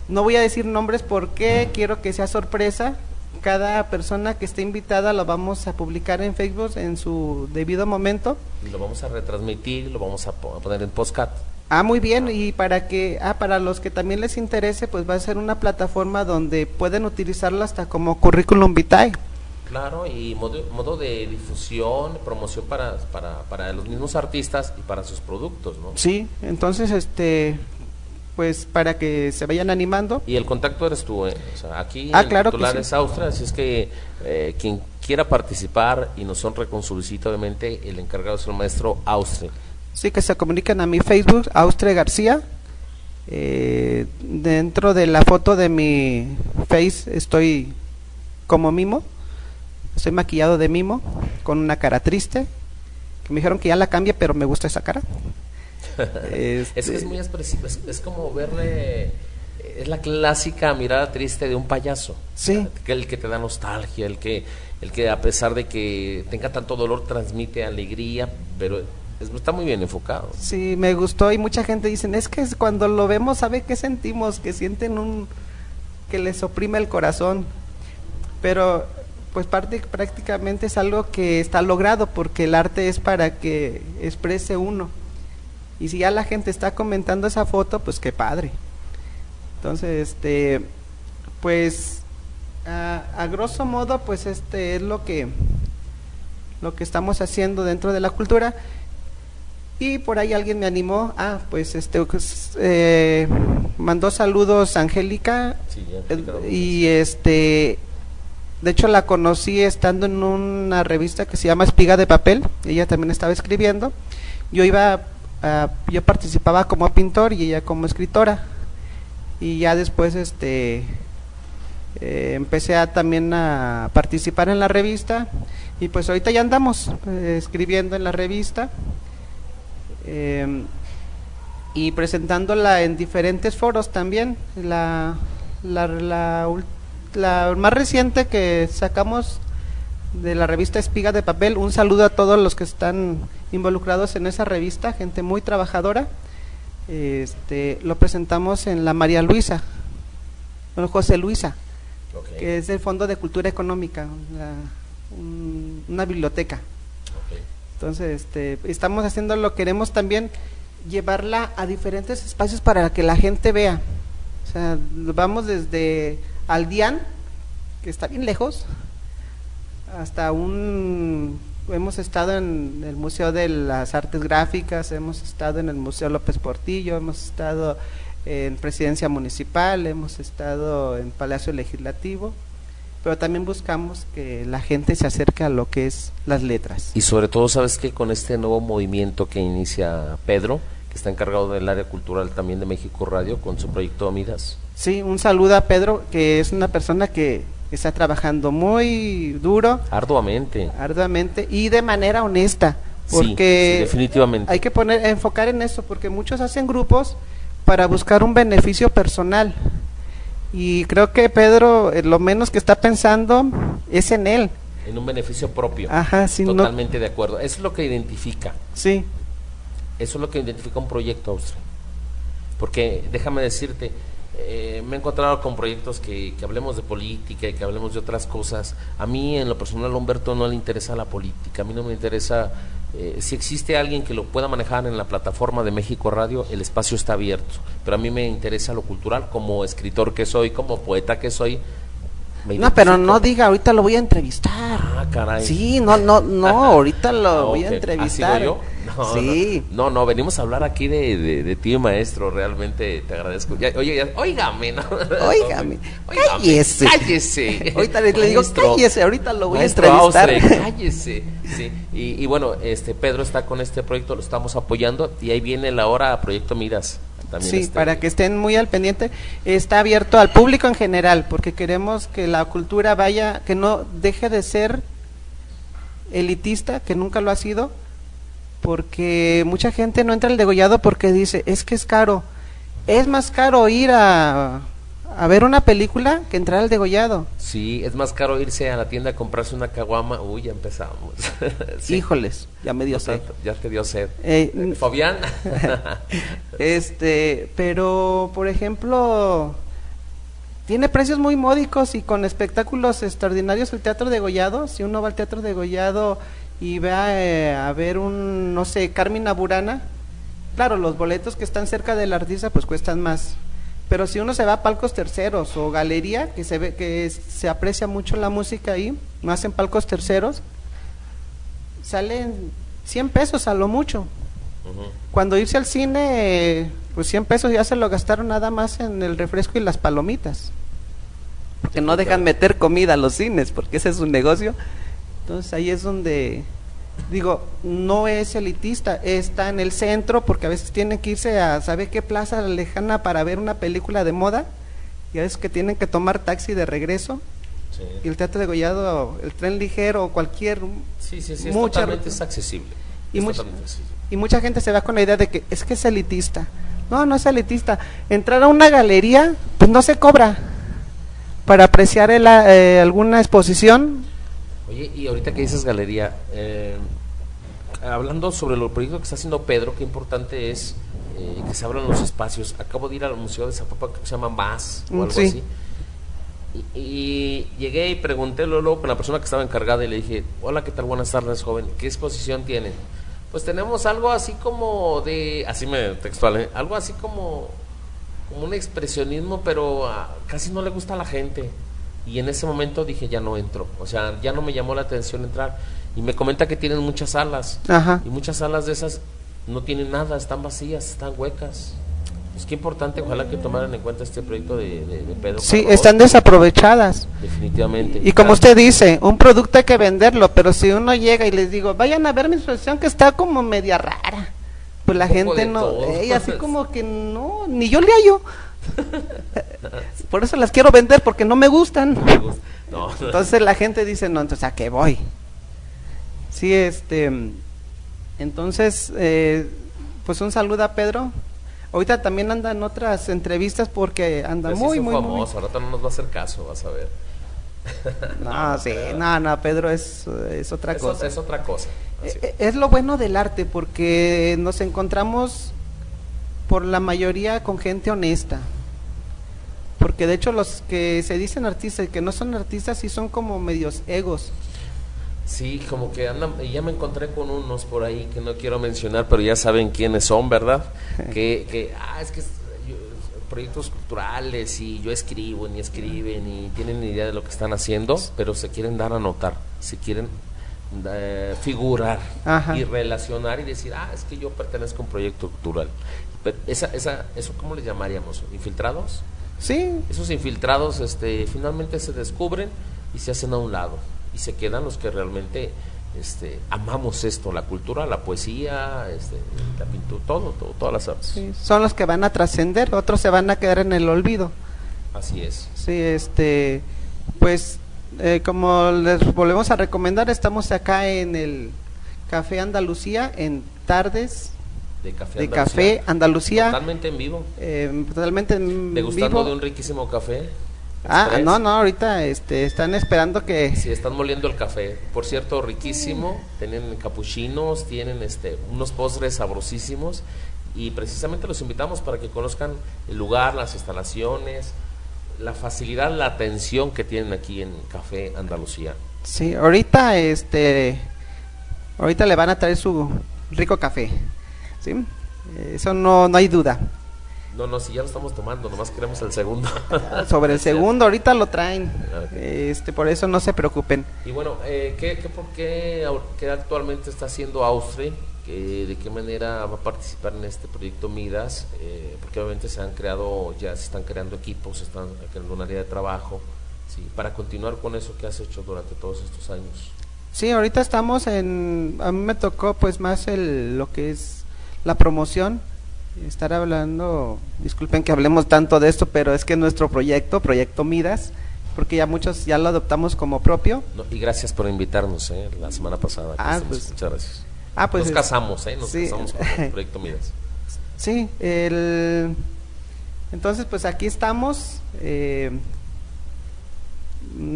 no voy a decir nombres porque quiero que sea sorpresa. Cada persona que esté invitada lo vamos a publicar en Facebook en su debido momento. Y lo vamos a retransmitir, lo vamos a, po- a poner en postcat. Ah, muy bien, y para que, ah, para los que también les interese, pues va a ser una plataforma donde pueden utilizarlo hasta como currículum vitae. Claro, y modo, modo de difusión, promoción para, para, para los mismos artistas y para sus productos, ¿no? Sí, entonces, este, pues para que se vayan animando. Y el contacto eres tú, ¿eh? O sea, aquí Ah, el claro titular sí. es Austria, así es que eh, quien quiera participar y nos honre con su visita, obviamente, el encargado es el maestro Austria. Sí, que se comuniquen a mi Facebook, Austre García. Eh, dentro de la foto de mi face estoy como mimo. Estoy maquillado de mimo, con una cara triste. Que me dijeron que ya la cambie, pero me gusta esa cara. Es que Este, es muy expresivo, es, es como verle, es la clásica mirada triste de un payaso. Sí. El que te da nostalgia, el que, el que a pesar de que tenga tanto dolor transmite alegría, pero está muy bien enfocado. Sí, me gustó y mucha gente dicen, es que cuando lo vemos, ¿sabe qué sentimos? Que sienten un... que les oprime el corazón. Pero pues parte, prácticamente es algo que está logrado porque el arte es para que exprese uno. Y si ya la gente está comentando esa foto, pues qué padre. Entonces, este, pues a, a grosso modo, pues este es lo que lo que estamos haciendo dentro de la cultura. Y por ahí alguien me animó, ah, pues este, pues, eh, mandó saludos Angélica. Sí, eh, y este, de hecho la conocí estando en una revista que se llama Espiga de Papel, ella también estaba escribiendo, yo iba, a- yo participaba como pintor y ella como escritora, y ya después este, eh, empecé a, también a participar en la revista. Y pues ahorita ya andamos eh, escribiendo en la revista eh, y presentándola en diferentes foros también. La, la, la, más reciente que sacamos de la revista Espiga de Papel, un saludo a todos los que están involucrados en esa revista, gente muy trabajadora. Este, lo presentamos en la María Luisa, bueno, José Luisa que es el Fondo de Cultura Económica, la- un- una biblioteca. Entonces, este, estamos haciéndolo, queremos también llevarla a diferentes espacios para que la gente vea. O sea, vamos desde Aldián, que está bien lejos, hasta un hemos estado en el Museo de las Artes Gráficas, hemos estado en el Museo López Portillo, hemos estado en Presidencia Municipal, hemos estado en Palacio Legislativo, pero también buscamos que la gente se acerque a lo que es las letras. Y sobre todo, ¿sabes que Con este nuevo movimiento que inicia Pedro, que está encargado del área cultural también de México Radio, con su proyecto Amidas. Sí, un saludo a Pedro, que es una persona que está trabajando muy duro. Arduamente. Arduamente y de manera honesta. Porque definitivamente. hay que poner, enfocar en eso, porque muchos hacen grupos para buscar un beneficio personal. Y creo que Pedro, eh, lo menos que está pensando es en él. En un beneficio propio. Ajá, sí. Totalmente de acuerdo. Eso es lo que identifica. Sí. Eso es lo que identifica un proyecto Austria. Porque déjame decirte, eh, me he encontrado con proyectos que, que, hablemos de política y que hablemos de otras cosas. A mí, en lo personal, a Humberto no le interesa la política. A mí no me interesa. Eh, si existe alguien que lo pueda manejar en la plataforma de México Radio, el espacio está abierto. Pero a mí me interesa lo cultural, como escritor que soy, como poeta que soy. No, pero no diga, ahorita lo voy a entrevistar. Ah, caray. Sí, no, no, no, ahorita lo ah, voy a entrevistar. yo? No, sí. No, no, venimos a hablar aquí de, de, ti, maestro. Realmente te agradezco. oye, ya, óigame, ¿no? Óigame. Cállese. Cállese. ahorita le, digo, cállese, ahorita lo voy a entrevistar. cállese. Sí. Y, y, bueno, este Pedro está con este proyecto, lo estamos apoyando. Y ahí viene la hora Proyecto Miras. También sí, este, para que estén muy al pendiente. Está abierto al público en general, porque queremos que la cultura vaya, que no deje de ser elitista, que nunca lo ha sido, porque mucha gente no entra al degollado porque dice, es que es caro. Es más caro ir a, a ver una película que entrar al degollado. Sí, es más caro irse a la tienda a comprarse una caguama. Uy, ya empezamos. Híjoles, ya me dio sed. Ya te dio sed. Eh, Fabián. este, pero, por ejemplo, tiene precios muy módicos y con espectáculos extraordinarios el Teatro Degollado. Si uno va al Teatro Degollado y va eh, a ver un, no sé, Carmina Burana, claro, los boletos que están cerca de la artista pues cuestan más. Pero si uno se va a palcos terceros o galería, que se ve que se aprecia mucho la música ahí, más en palcos terceros, salen 100 pesos a lo mucho. Cuando irse al cine, pues 100 pesos ya se lo gastaron nada más en el refresco y las palomitas. Que no dejan meter comida a los cines, porque ese es un negocio. Entonces ahí es donde digo, no es elitista, está en el centro porque a veces tienen que irse a saber qué plaza lejana para ver una película de moda y a veces que tienen que tomar taxi de regreso. Y el Teatro de Gollado, el tren ligero cualquier... Sí, sí, sí, mucha, es accesible. Y, mucha, y mucha gente se va con la idea de que es que es elitista. No, no es elitista. Entrar a una galería, pues no se cobra. Para apreciar eh, alguna exposición, Oye, y ahorita que dices galería, eh, hablando sobre el proyecto que está haciendo Pedro, qué importante es eh, que se abran los espacios. Acabo de ir al Museo de Zapopan, que se llama Más o algo así. Y, llegué y pregunté luego con la persona que estaba encargada y le dije, hola, ¿qué tal? Buenas tardes, joven. ¿Qué exposición tienen? Pues tenemos algo así como de, así me textual, ¿eh? algo así como, como un expresionismo, pero ah, casi no le gusta a la gente y en ese momento dije ya no entro, o sea, ya no me llamó la atención entrar y me comenta que tienen muchas salas y muchas salas de esas no tienen nada, están vacías, están huecas. Es que importante, ojalá que tomaran en cuenta este proyecto de, de, Pedro. Sí, están desaprovechadas. Definitivamente. Y, como usted dice, un producto hay que venderlo, pero si uno llega y les digo, vayan a ver mi expresión que está como media rara, pues la gente no, así como que no, ni yo le hallo. Por eso las quiero vender porque no me gustan. Entonces la gente dice, no, entonces a qué voy. Sí, este, entonces, eh, pues un saludo a Pedro. Ahorita también anda en otras entrevistas porque anda pues muy, muy, famoso. Ahorita no nos va a hacer caso, vas a ver. No, sí, no, no, Pedro es, es otra cosa. Es otra cosa. Eh, es lo bueno del arte porque nos encontramos por la mayoría con gente honesta. Porque de hecho los que se dicen artistas y que no son artistas sí son como medios egos. Sí, como que andan, y ya me encontré con unos por ahí que no quiero mencionar, pero ya saben quiénes son, ¿verdad? que, que, ah, es que yo- proyectos culturales y yo escribo, ni escriben, ni tienen ni idea de lo que están haciendo, pero se quieren dar a notar, se quieren eh, figurar Ajá. y relacionar y decir, ah, es que yo pertenezco a un proyecto cultural. Pero esa, esa, ¿Eso cómo le llamaríamos? ¿Infiltrados? Sí, Esos infiltrados este, finalmente se descubren y se hacen a un lado. Y se quedan los que realmente este, amamos esto, la cultura, la poesía, este, la pintura, todo, todo, todas las artes. sí, son los que van a trascender, otros se van a quedar en el olvido. Así es. Sí, este, pues eh, como les volvemos a recomendar, estamos acá en el Café Andalucía en tardes De café. de Andalucía. Café Andalucía, Totalmente en vivo. eh, totalmente en Degustando vivo. de un riquísimo café. Ah, Express. no, no, ahorita este, están esperando que... Sí, están moliendo el café. Por cierto, riquísimo. Tienen capuchinos, tienen este, unos postres sabrosísimos. Y precisamente los invitamos para que conozcan el lugar, las instalaciones, la facilidad, la atención que tienen aquí en Café Andalucía. Sí, ahorita, este, ahorita le van a traer su rico café, ¿sí? Eso no, no hay duda. No, no, si ya lo estamos tomando, nomás queremos el segundo. Sobre el segundo, ahorita lo traen, Ok. este, por eso no se preocupen. Y bueno, eh, ¿qué, qué, por qué, actualmente está haciendo Austre? ¿Qué- ¿De qué manera va a participar en este proyecto Midas? Eh, porque obviamente se han creado, ya se están creando equipos, se están creando un área de trabajo, ¿sí? para continuar con eso que has hecho durante todos estos años. Sí, ahorita estamos en, a mí me tocó pues más el, lo que es la promoción, estar hablando, disculpen que hablemos tanto de esto, pero es que nuestro proyecto, Proyecto Midas, porque ya muchos ya lo adoptamos como propio. No, y gracias por invitarnos ¿eh? la semana pasada. Ah, pues, Muchas gracias. Ah, pues Nos casamos, ¿eh? Nos sí. casamos con el proyecto Midas. Sí, el, entonces pues aquí estamos. eh,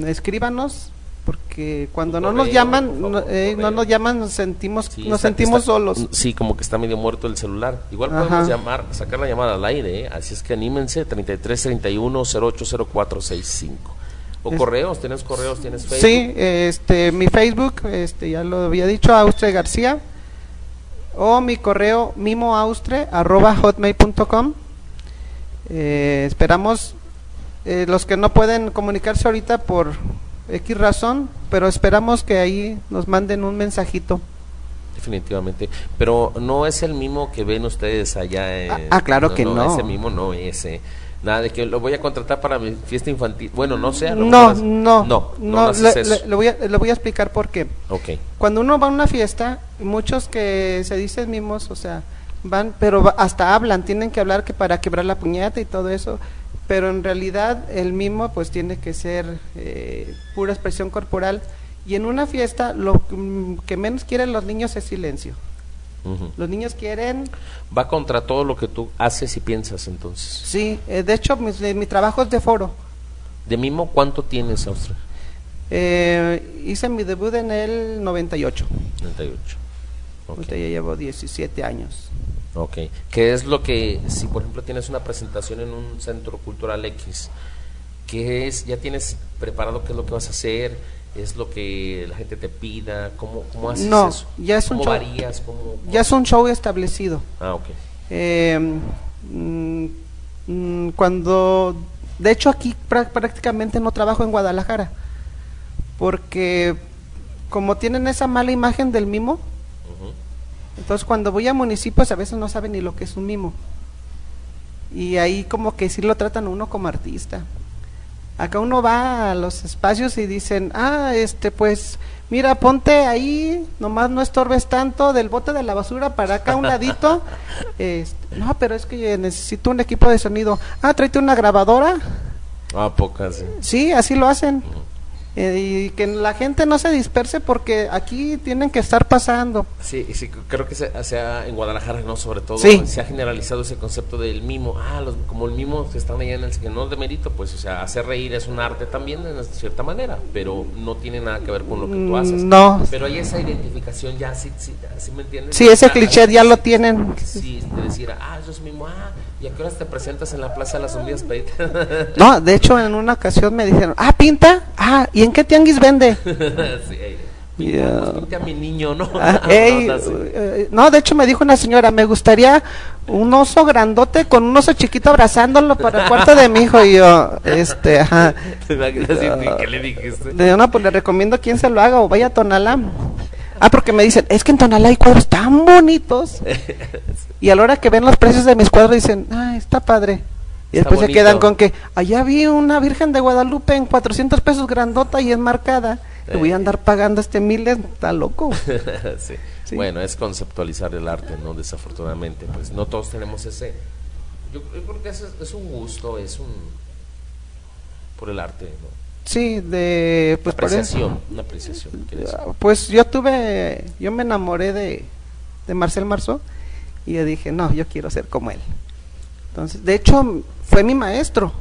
escríbanos porque cuando no nos llaman, no, favor, eh, no nos llaman, nos sentimos, Sí, nos está- sentimos está- solos. Sí, como que está medio muerto el celular. Igual Ajá. podemos llamar, sacar la llamada al aire, ¿eh? así es que anímense, 33 31 080465. O Es- correos, ¿tienes correos? ¿Tienes Facebook? Sí, este, mi Facebook, este, ya lo había dicho, Austre García, o mi correo mimoaustre arroba hotmail.com. Eh, esperamos eh, los que no pueden comunicarse ahorita por X razón, pero esperamos que ahí nos manden un mensajito. Definitivamente. Pero no es el mismo que ven ustedes allá en... Ah, ah, claro que no. Ese mismo no es. eh. Nada de que lo voy a contratar para mi fiesta infantil. Bueno, no sé. No, no, No, no, no, le, eso. le- le voy a, le voy a explicar por qué. Ok. Cuando uno va a una fiesta, muchos que se dicen mimos, o sea, van, pero hasta hablan, tienen que hablar que para quebrar la puñeta y todo eso, pero en realidad el mimo pues tiene que ser eh, pura expresión corporal y en una fiesta lo mm, que menos quieren los niños es silencio. Los niños quieren, Va contra todo lo que tú haces y piensas entonces. sí, eh, de hecho mis- eh, mi, trabajo es de foro. ¿De mimo cuánto tienes, Austria? Eh, hice mi debut en el 98. 38. Ok. Ahorita ya llevo 17 años. Ok. ¿Qué es lo que, si por ejemplo tienes una presentación en un centro cultural X, qué es, ya tienes preparado qué es lo que vas a hacer, es lo que la gente te pida, cómo, cómo haces No, eso? ya es un ¿Cómo show. varías? ¿Cómo- Ya es un show establecido. Ah, ok. Eh, mm, mm, cuando, de hecho aquí prá- prácticamente no trabajo en Guadalajara, porque como tienen esa mala imagen del mimo. Entonces cuando voy a municipios a veces no saben ni lo que es un mimo. Y ahí como que sí lo tratan uno como artista. Acá uno va a los espacios y dicen, ah, este, pues, mira, ponte ahí, nomás no estorbes tanto del bote de la basura para acá a un ladito. Este, no, pero es que necesito un equipo de sonido. Ah, tráete una grabadora. Ah, pocas. sí. Sí, así lo hacen. Eh, y que la gente no se disperse porque aquí tienen que estar pasando. Sí, sí, creo que se, se ha- en Guadalajara, ¿no? Sobre todo, Sí. se ha generalizado ese concepto del mimo. Ah, los, como el mimo que están allá en el que no es de mérito, pues, o sea, hacer reír es un arte también en cierta manera, pero no tiene nada que ver con lo que tú haces. Mm, No. Pero hay esa identificación ya, sí, sí, ¿sí me entiendes? Sí, ese Ah, cliché ya lo tienen. Sí, de decir, ah, eso es mimo, ah, ¿y a qué horas te presentas en la Plaza de las Zombies No, de hecho en una ocasión me dijeron, ah, pinta, ah, ¿y en qué tianguis vende? sí, eh, pues, pinta a mi niño, ¿no? Ah, así. eh, no, de hecho me dijo una señora, me gustaría un oso grandote con un oso chiquito abrazándolo para el cuarto de mi hijo y yo, este, ajá. ¿Te imaginas así? ¿Qué le dijiste? No, pues le recomiendo quien se lo haga o vaya a Tonalá. Ah, porque me dicen, es que en Tonalá hay cuadros tan bonitos. Y a la hora que ven los precios de mis cuadros dicen, ah, está padre. Y Está después se quedan con que, allá vi una Virgen de Guadalupe en 400 pesos grandota y enmarcada. Le voy a andar pagando este miles, está loco. sí. Sí. Bueno, es conceptualizar el arte, ¿no? Desafortunadamente, pues no todos tenemos ese. Yo, yo creo que es, es un gusto, es un. por el arte, ¿no? Sí, de, pues apreciación, una apreciación. Pues yo tuve, yo me enamoré de, de Marcel Marceau y yo dije, no, yo quiero ser como él. Entonces, de hecho, fue mi maestro.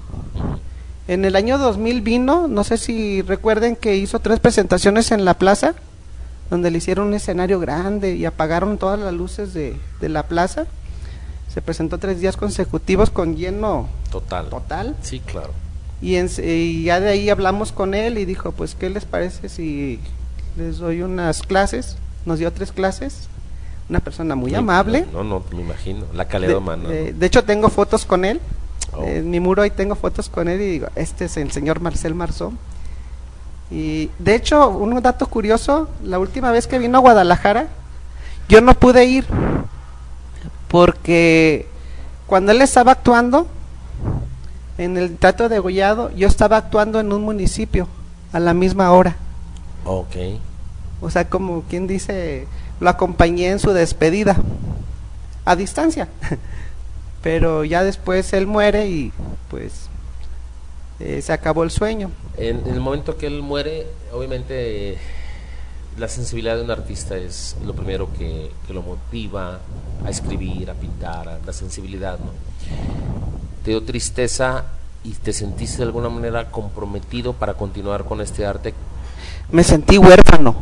En el año 2000 vino, no sé si recuerden que hizo tres presentaciones en la plaza, donde le hicieron un escenario grande y apagaron todas las luces de, de la plaza. Se presentó tres días consecutivos con lleno Total. total. Sí, claro. Y, en- y ya de ahí hablamos con él y dijo, pues, ¿qué les parece si les doy unas clases? Nos dio tres clases. Una persona muy amable. No, no, me imagino. La calidad De, humana. de hecho, tengo fotos con él. Oh. En mi muro ahí tengo fotos con él y digo, este es el señor Marcel Marceau. Y de hecho, un dato curioso, la última vez que vino a Guadalajara, yo no pude ir porque cuando él estaba actuando en el Teatro de Gollado, yo estaba actuando en un municipio a la misma hora. Ok. O sea, como quien dice, lo acompañé en su despedida, a distancia. Pero ya después él muere y pues eh, se acabó el sueño. En, en el momento que él muere, obviamente eh, la sensibilidad de un artista es lo primero que, que lo motiva a escribir, a pintar, a- la sensibilidad, ¿no? Te dio tristeza y te sentiste de alguna manera comprometido para continuar con este arte. Me sentí huérfano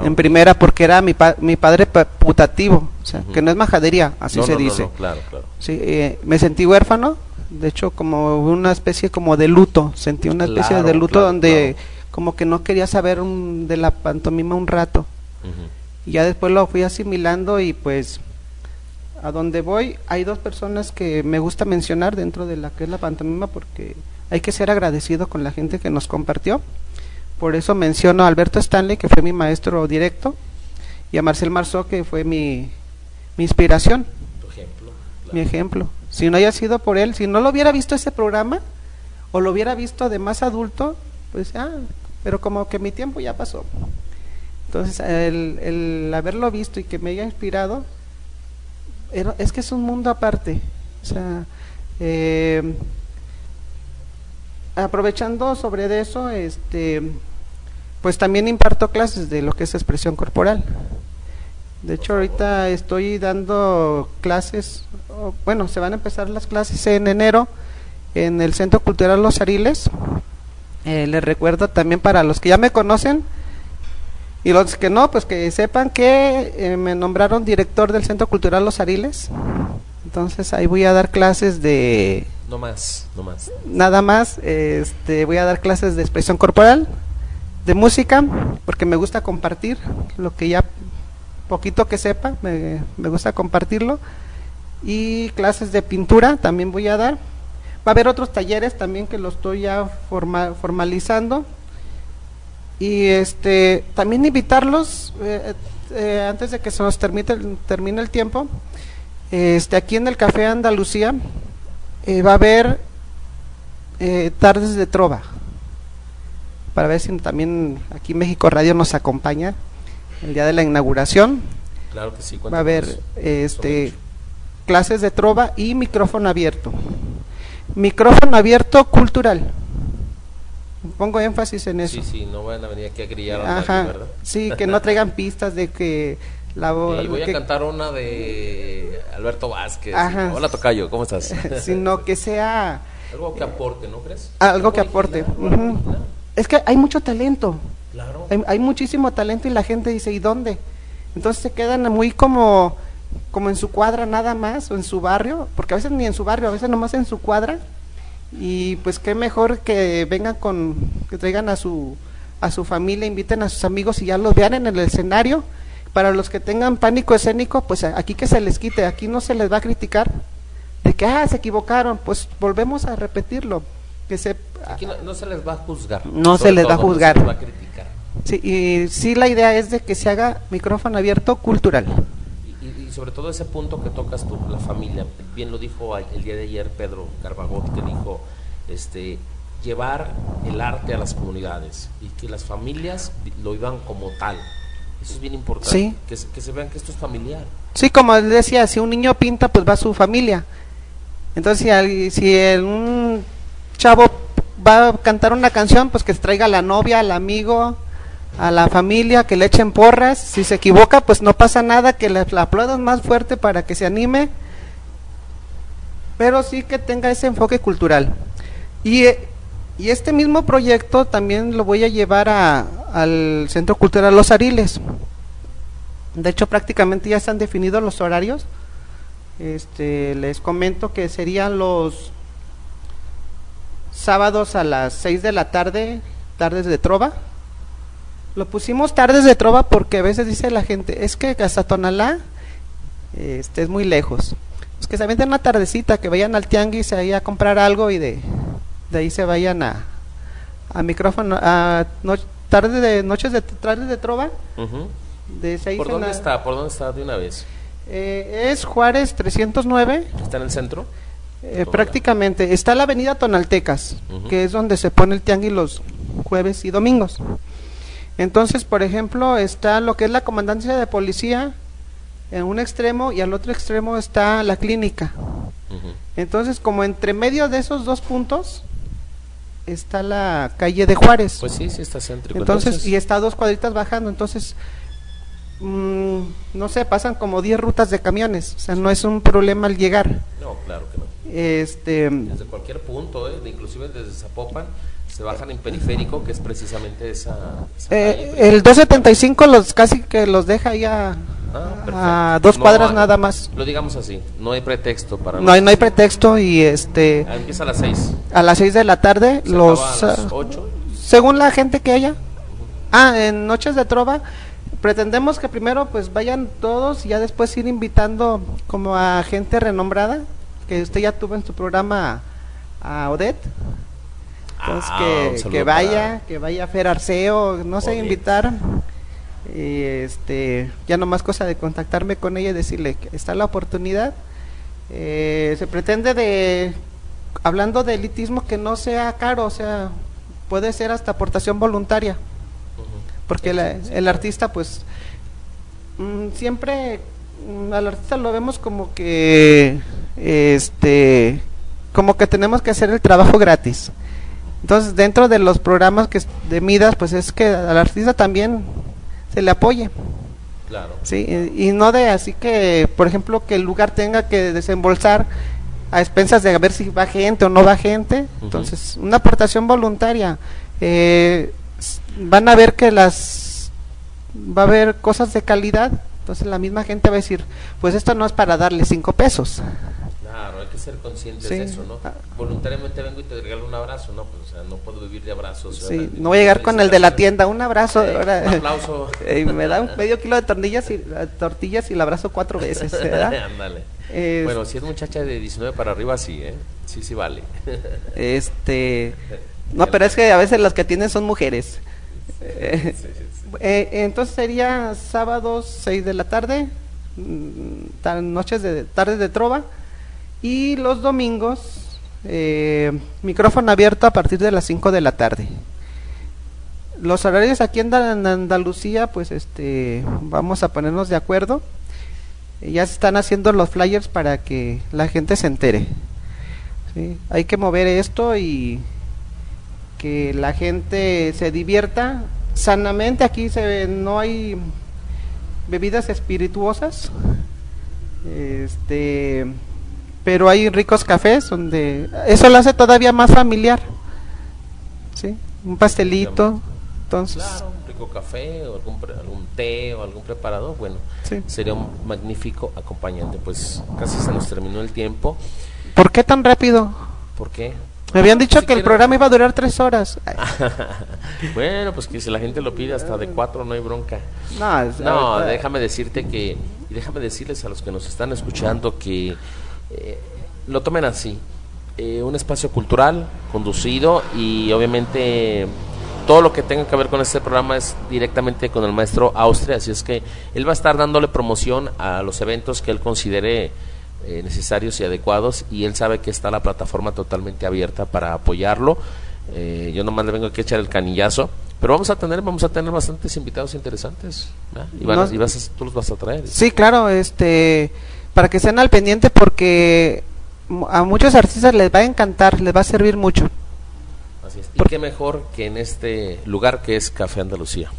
Ah. en primera porque era mi, pa- mi padre pa- putativo, o sea, Ujú. que no es majadería, así No, se no, dice. claro, claro. Sí, eh, me sentí huérfano, de hecho como una especie como de luto, sentí una especie Claro, de luto claro, donde claro. como que no quería saber un- de la pantomima un rato. Y ya después lo fui asimilando y pues a donde voy hay dos personas que me gusta mencionar dentro de la que es la pantomima porque hay que ser agradecido con la gente que nos compartió. Por eso menciono a Alberto Stanley, que fue mi maestro directo, y a Marcel Marceau, que fue mi, mi inspiración, Tu ejemplo. mi ejemplo. Si no haya sido por él, si no lo hubiera visto ese programa, o lo hubiera visto de más adulto, pues ah, pero como que mi tiempo ya pasó. Entonces, el, el haberlo visto y que me haya inspirado, es que es un mundo aparte. O sea, eh, aprovechando sobre eso, este, pues también imparto clases de lo que es expresión corporal. De hecho, ahorita estoy dando clases, bueno, se van a empezar las clases en enero en el Centro Cultural Los Ariles. Eh, les recuerdo también para los que ya me conocen y los que no, pues que sepan que eh, me nombraron director del Centro Cultural Los Ariles. Entonces ahí voy a dar clases de No más, no más. nada más, este, voy a dar clases de expresión corporal, de música, porque me gusta compartir lo que ya poquito que sepa, me, me gusta compartirlo, y clases de pintura también voy a dar. Va a haber otros talleres también que lo estoy ya forma- formalizando. Y este también invitarlos, eh, eh, antes de que se nos termine, el- termine el tiempo, este aquí en el Café Andalucía eh, va a haber eh, tardes de trova. Para ver si también aquí México Radio nos acompaña el día de la inauguración. Claro que sí. va a haber este clases de trova y micrófono abierto. Micrófono abierto cultural pongo énfasis en eso Sí, sí, no van a venir aquí a grillar a ajá nadie, ¿verdad? sí que no traigan pistas de que la voz Y voy a que- cantar una de Alberto Vázquez. Ajá. Hola, Tocayo, ¿cómo estás? sino que sea Algo que aporte, ¿no crees? algo que aporte Ujú. original. es que hay mucho talento Claro. hay, hay muchísimo talento y la gente dice, ¿y dónde? Entonces se quedan muy como, como en su cuadra nada más, o en su barrio, porque a veces ni en su barrio, a veces nomás en su cuadra, y pues qué mejor que vengan con, que traigan a su, a su familia, inviten a sus amigos y ya los vean en el escenario. Para los que tengan pánico escénico, pues aquí que se les quite, aquí no se les va a criticar de que, ah, se equivocaron, pues volvemos a repetirlo. Que se, aquí no, se les va a juzgar. No se les va a juzgar. se les va a criticar. Sí, y sí la idea es de que se haga micrófono abierto cultural. Y, sobre todo ese punto que tocas tú, la familia. Bien lo dijo el día de ayer Pedro Carbagot, que dijo, este, llevar el arte a las comunidades y que las familias lo iban como tal. Eso es bien importante, que, se vean que esto es familiar. Sí, como decía, si un niño pinta, pues va su familia. Entonces, si, si un chavo va a cantar una canción, pues que se traiga a la novia, al amigo, a la familia, que le echen porras. Si se equivoca, pues no pasa nada, que le aplaudan más fuerte para que se anime. Pero sí que tenga ese enfoque cultural. Y eh, y este mismo proyecto también lo voy a llevar a, al Centro Cultural Los Ariles. De hecho, prácticamente ya están definidos los horarios. Este, les comento que serían los sábados a las 6 de la tarde, tardes de trova. Lo pusimos tardes de trova porque a veces dice la gente, es que hasta Tonalá este, es muy lejos. Es que se avienten una tardecita, que vayan al tianguis ahí a comprar algo y de de ahí se vayan a, a micrófono, a tarde de noches de tardes de trova. de ¿Por dónde está? ¿Por dónde está de una vez? Eh, es Juárez 309. ¿Está en el centro? Eh, prácticamente. Está la avenida Tonaltecas, que es donde se pone el tianguis los jueves y domingos. Entonces, por ejemplo, está lo que es la comandancia de policía en un extremo y al otro extremo está la clínica. Entonces, como entre medio de esos dos puntos, está la calle de Juárez. Pues sí, sí está céntrico. Entonces, y está dos cuadritas bajando, entonces, mm, no sé, pasan como 10 rutas de camiones, o sea, no es un problema al llegar. No, claro que no. Este, desde cualquier punto, ¿eh? inclusive desde Zapopan, se bajan en periférico, que es precisamente esa... eh, el 275 los casi que los deja ya Ah, a dos cuadras nada más. Lo digamos así, no hay pretexto para... No hay, no hay pretexto y este... Ah, empieza a las seis. A las seis de la tarde, los... A las ocho. Según la gente que haya. Ah, en Noches de Trova pretendemos que primero pues vayan todos y ya después ir invitando como a gente renombrada, que usted ya tuvo en su programa a Odette. Entonces ah, que, que, vaya, que vaya Fer Arceo, no sé, invitar y este ya no más cosa de contactarme con ella y decirle que está la oportunidad eh, se pretende de hablando de elitismo que no sea caro o sea puede ser hasta aportación voluntaria. Porque el artista pues mm, siempre mm, al artista lo vemos como que este como que tenemos que hacer el trabajo gratis entonces dentro de los programas que de Midas pues es que al artista también se le apoye. Claro. Sí, y, no de así que, por ejemplo, que el lugar tenga que desembolsar a expensas de ver si va gente o no va gente. Entonces, una aportación voluntaria. Eh, van a ver que las va a haber cosas de calidad. Entonces, la misma gente va a decir, pues esto no es para darle cinco pesos. Que ser conscientes de eso, ¿no? Ah. Voluntariamente vengo y te regalo un abrazo, ¿no? Pues, o sea, no puedo vivir de abrazos. Sí, no voy a llegar con el de la tienda, un abrazo. un aplauso. me da un medio kilo de tortillas y, eh, tortillas y el abrazo cuatro veces. Ándale. bueno, si es muchacha de 19 para arriba, sí, ¿eh? Sí, sí vale. este... No, pero es que a veces las que tienen son mujeres. Eh, entonces sería sábados 6 de la tarde, mm, noches de tardes de trova y los domingos, eh, micrófono abierto a partir de las 5 de la tarde. Los horarios aquí en Andalucía, pues este, vamos a ponernos de acuerdo. Ya se están haciendo los flyers para que la gente se entere. Hay que mover esto y que la gente se divierta sanamente. Aquí se, no hay bebidas espirituosas. Este pero hay ricos cafés donde eso lo hace todavía más familiar. ¿Sí? Un pastelito. Entonces, claro, un rico café o algún, algún té o algún preparado, bueno, sería un magnífico acompañante. Pues casi se nos terminó el tiempo. ¿Por qué tan rápido? ¿Por qué? Me habían dicho que el programa iba a durar tres horas. bueno, pues que si la gente lo pide hasta de cuatro no hay bronca. No, no déjame decirte que, y déjame decirles a los que nos están escuchando que eh, lo tomen así. Eh, un espacio cultural conducido y obviamente todo lo que tenga que ver con este programa es directamente con el maestro Austria, así es que él va a estar dándole promoción a los eventos que él considere eh, necesarios y adecuados y él sabe que está la plataforma totalmente abierta para apoyarlo. Eh, yo nomás le vengo aquí a echar el canillazo, pero vamos a tener vamos a tener bastantes invitados interesantes y, vas tú los vas a traer. Sí, claro, este para que estén al pendiente porque a muchos artistas les va a encantar, les va a servir mucho. Y qué mejor que en este lugar que es Café Andalucía.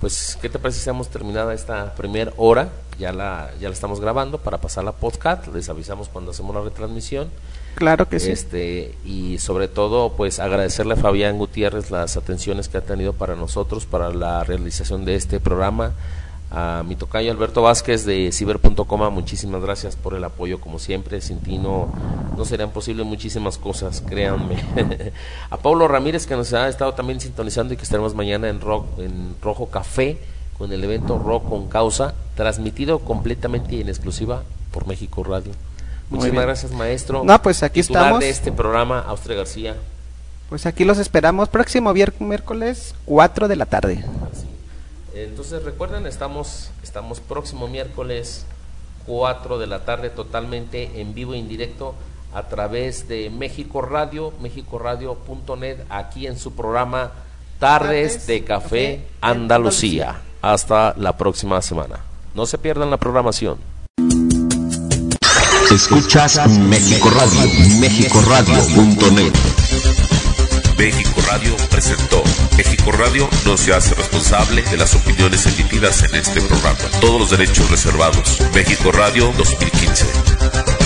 Pues, ¿qué te parece si hemos terminado esta primera hora? Ya la, ya la estamos grabando para pasar la podcast. Les avisamos cuando hacemos la retransmisión. Claro que sí. Este, y sobre todo, pues agradecerle a Fabián Gutiérrez las atenciones que ha tenido para nosotros, para la realización de este programa a mi tocayo Alberto Vázquez de ciber.com, muchísimas gracias por el apoyo como siempre, sin ti no, no serían posibles muchísimas cosas, créanme. a Pablo Ramírez que nos ha estado también sintonizando y que estaremos mañana en, rock, en Rojo Café con el evento Rock con Causa, transmitido completamente y en exclusiva por México Radio. Muchísimas gracias maestro. No, pues aquí estamos. de este programa, Austria García. Pues aquí los esperamos próximo miércoles 4 de la tarde. Entonces recuerden, estamos, estamos próximo miércoles 4 de la tarde totalmente en vivo e indirecto a través de México Radio, mexicoradio.net, aquí en su programa Tardes de Café Andalucía. Hasta la próxima semana. No se pierdan la programación. Escuchas México Radio, mexicoradio.net. México Radio presentó. México Radio no se hace responsable de las opiniones emitidas en este programa. Todos los derechos reservados. México Radio 2015.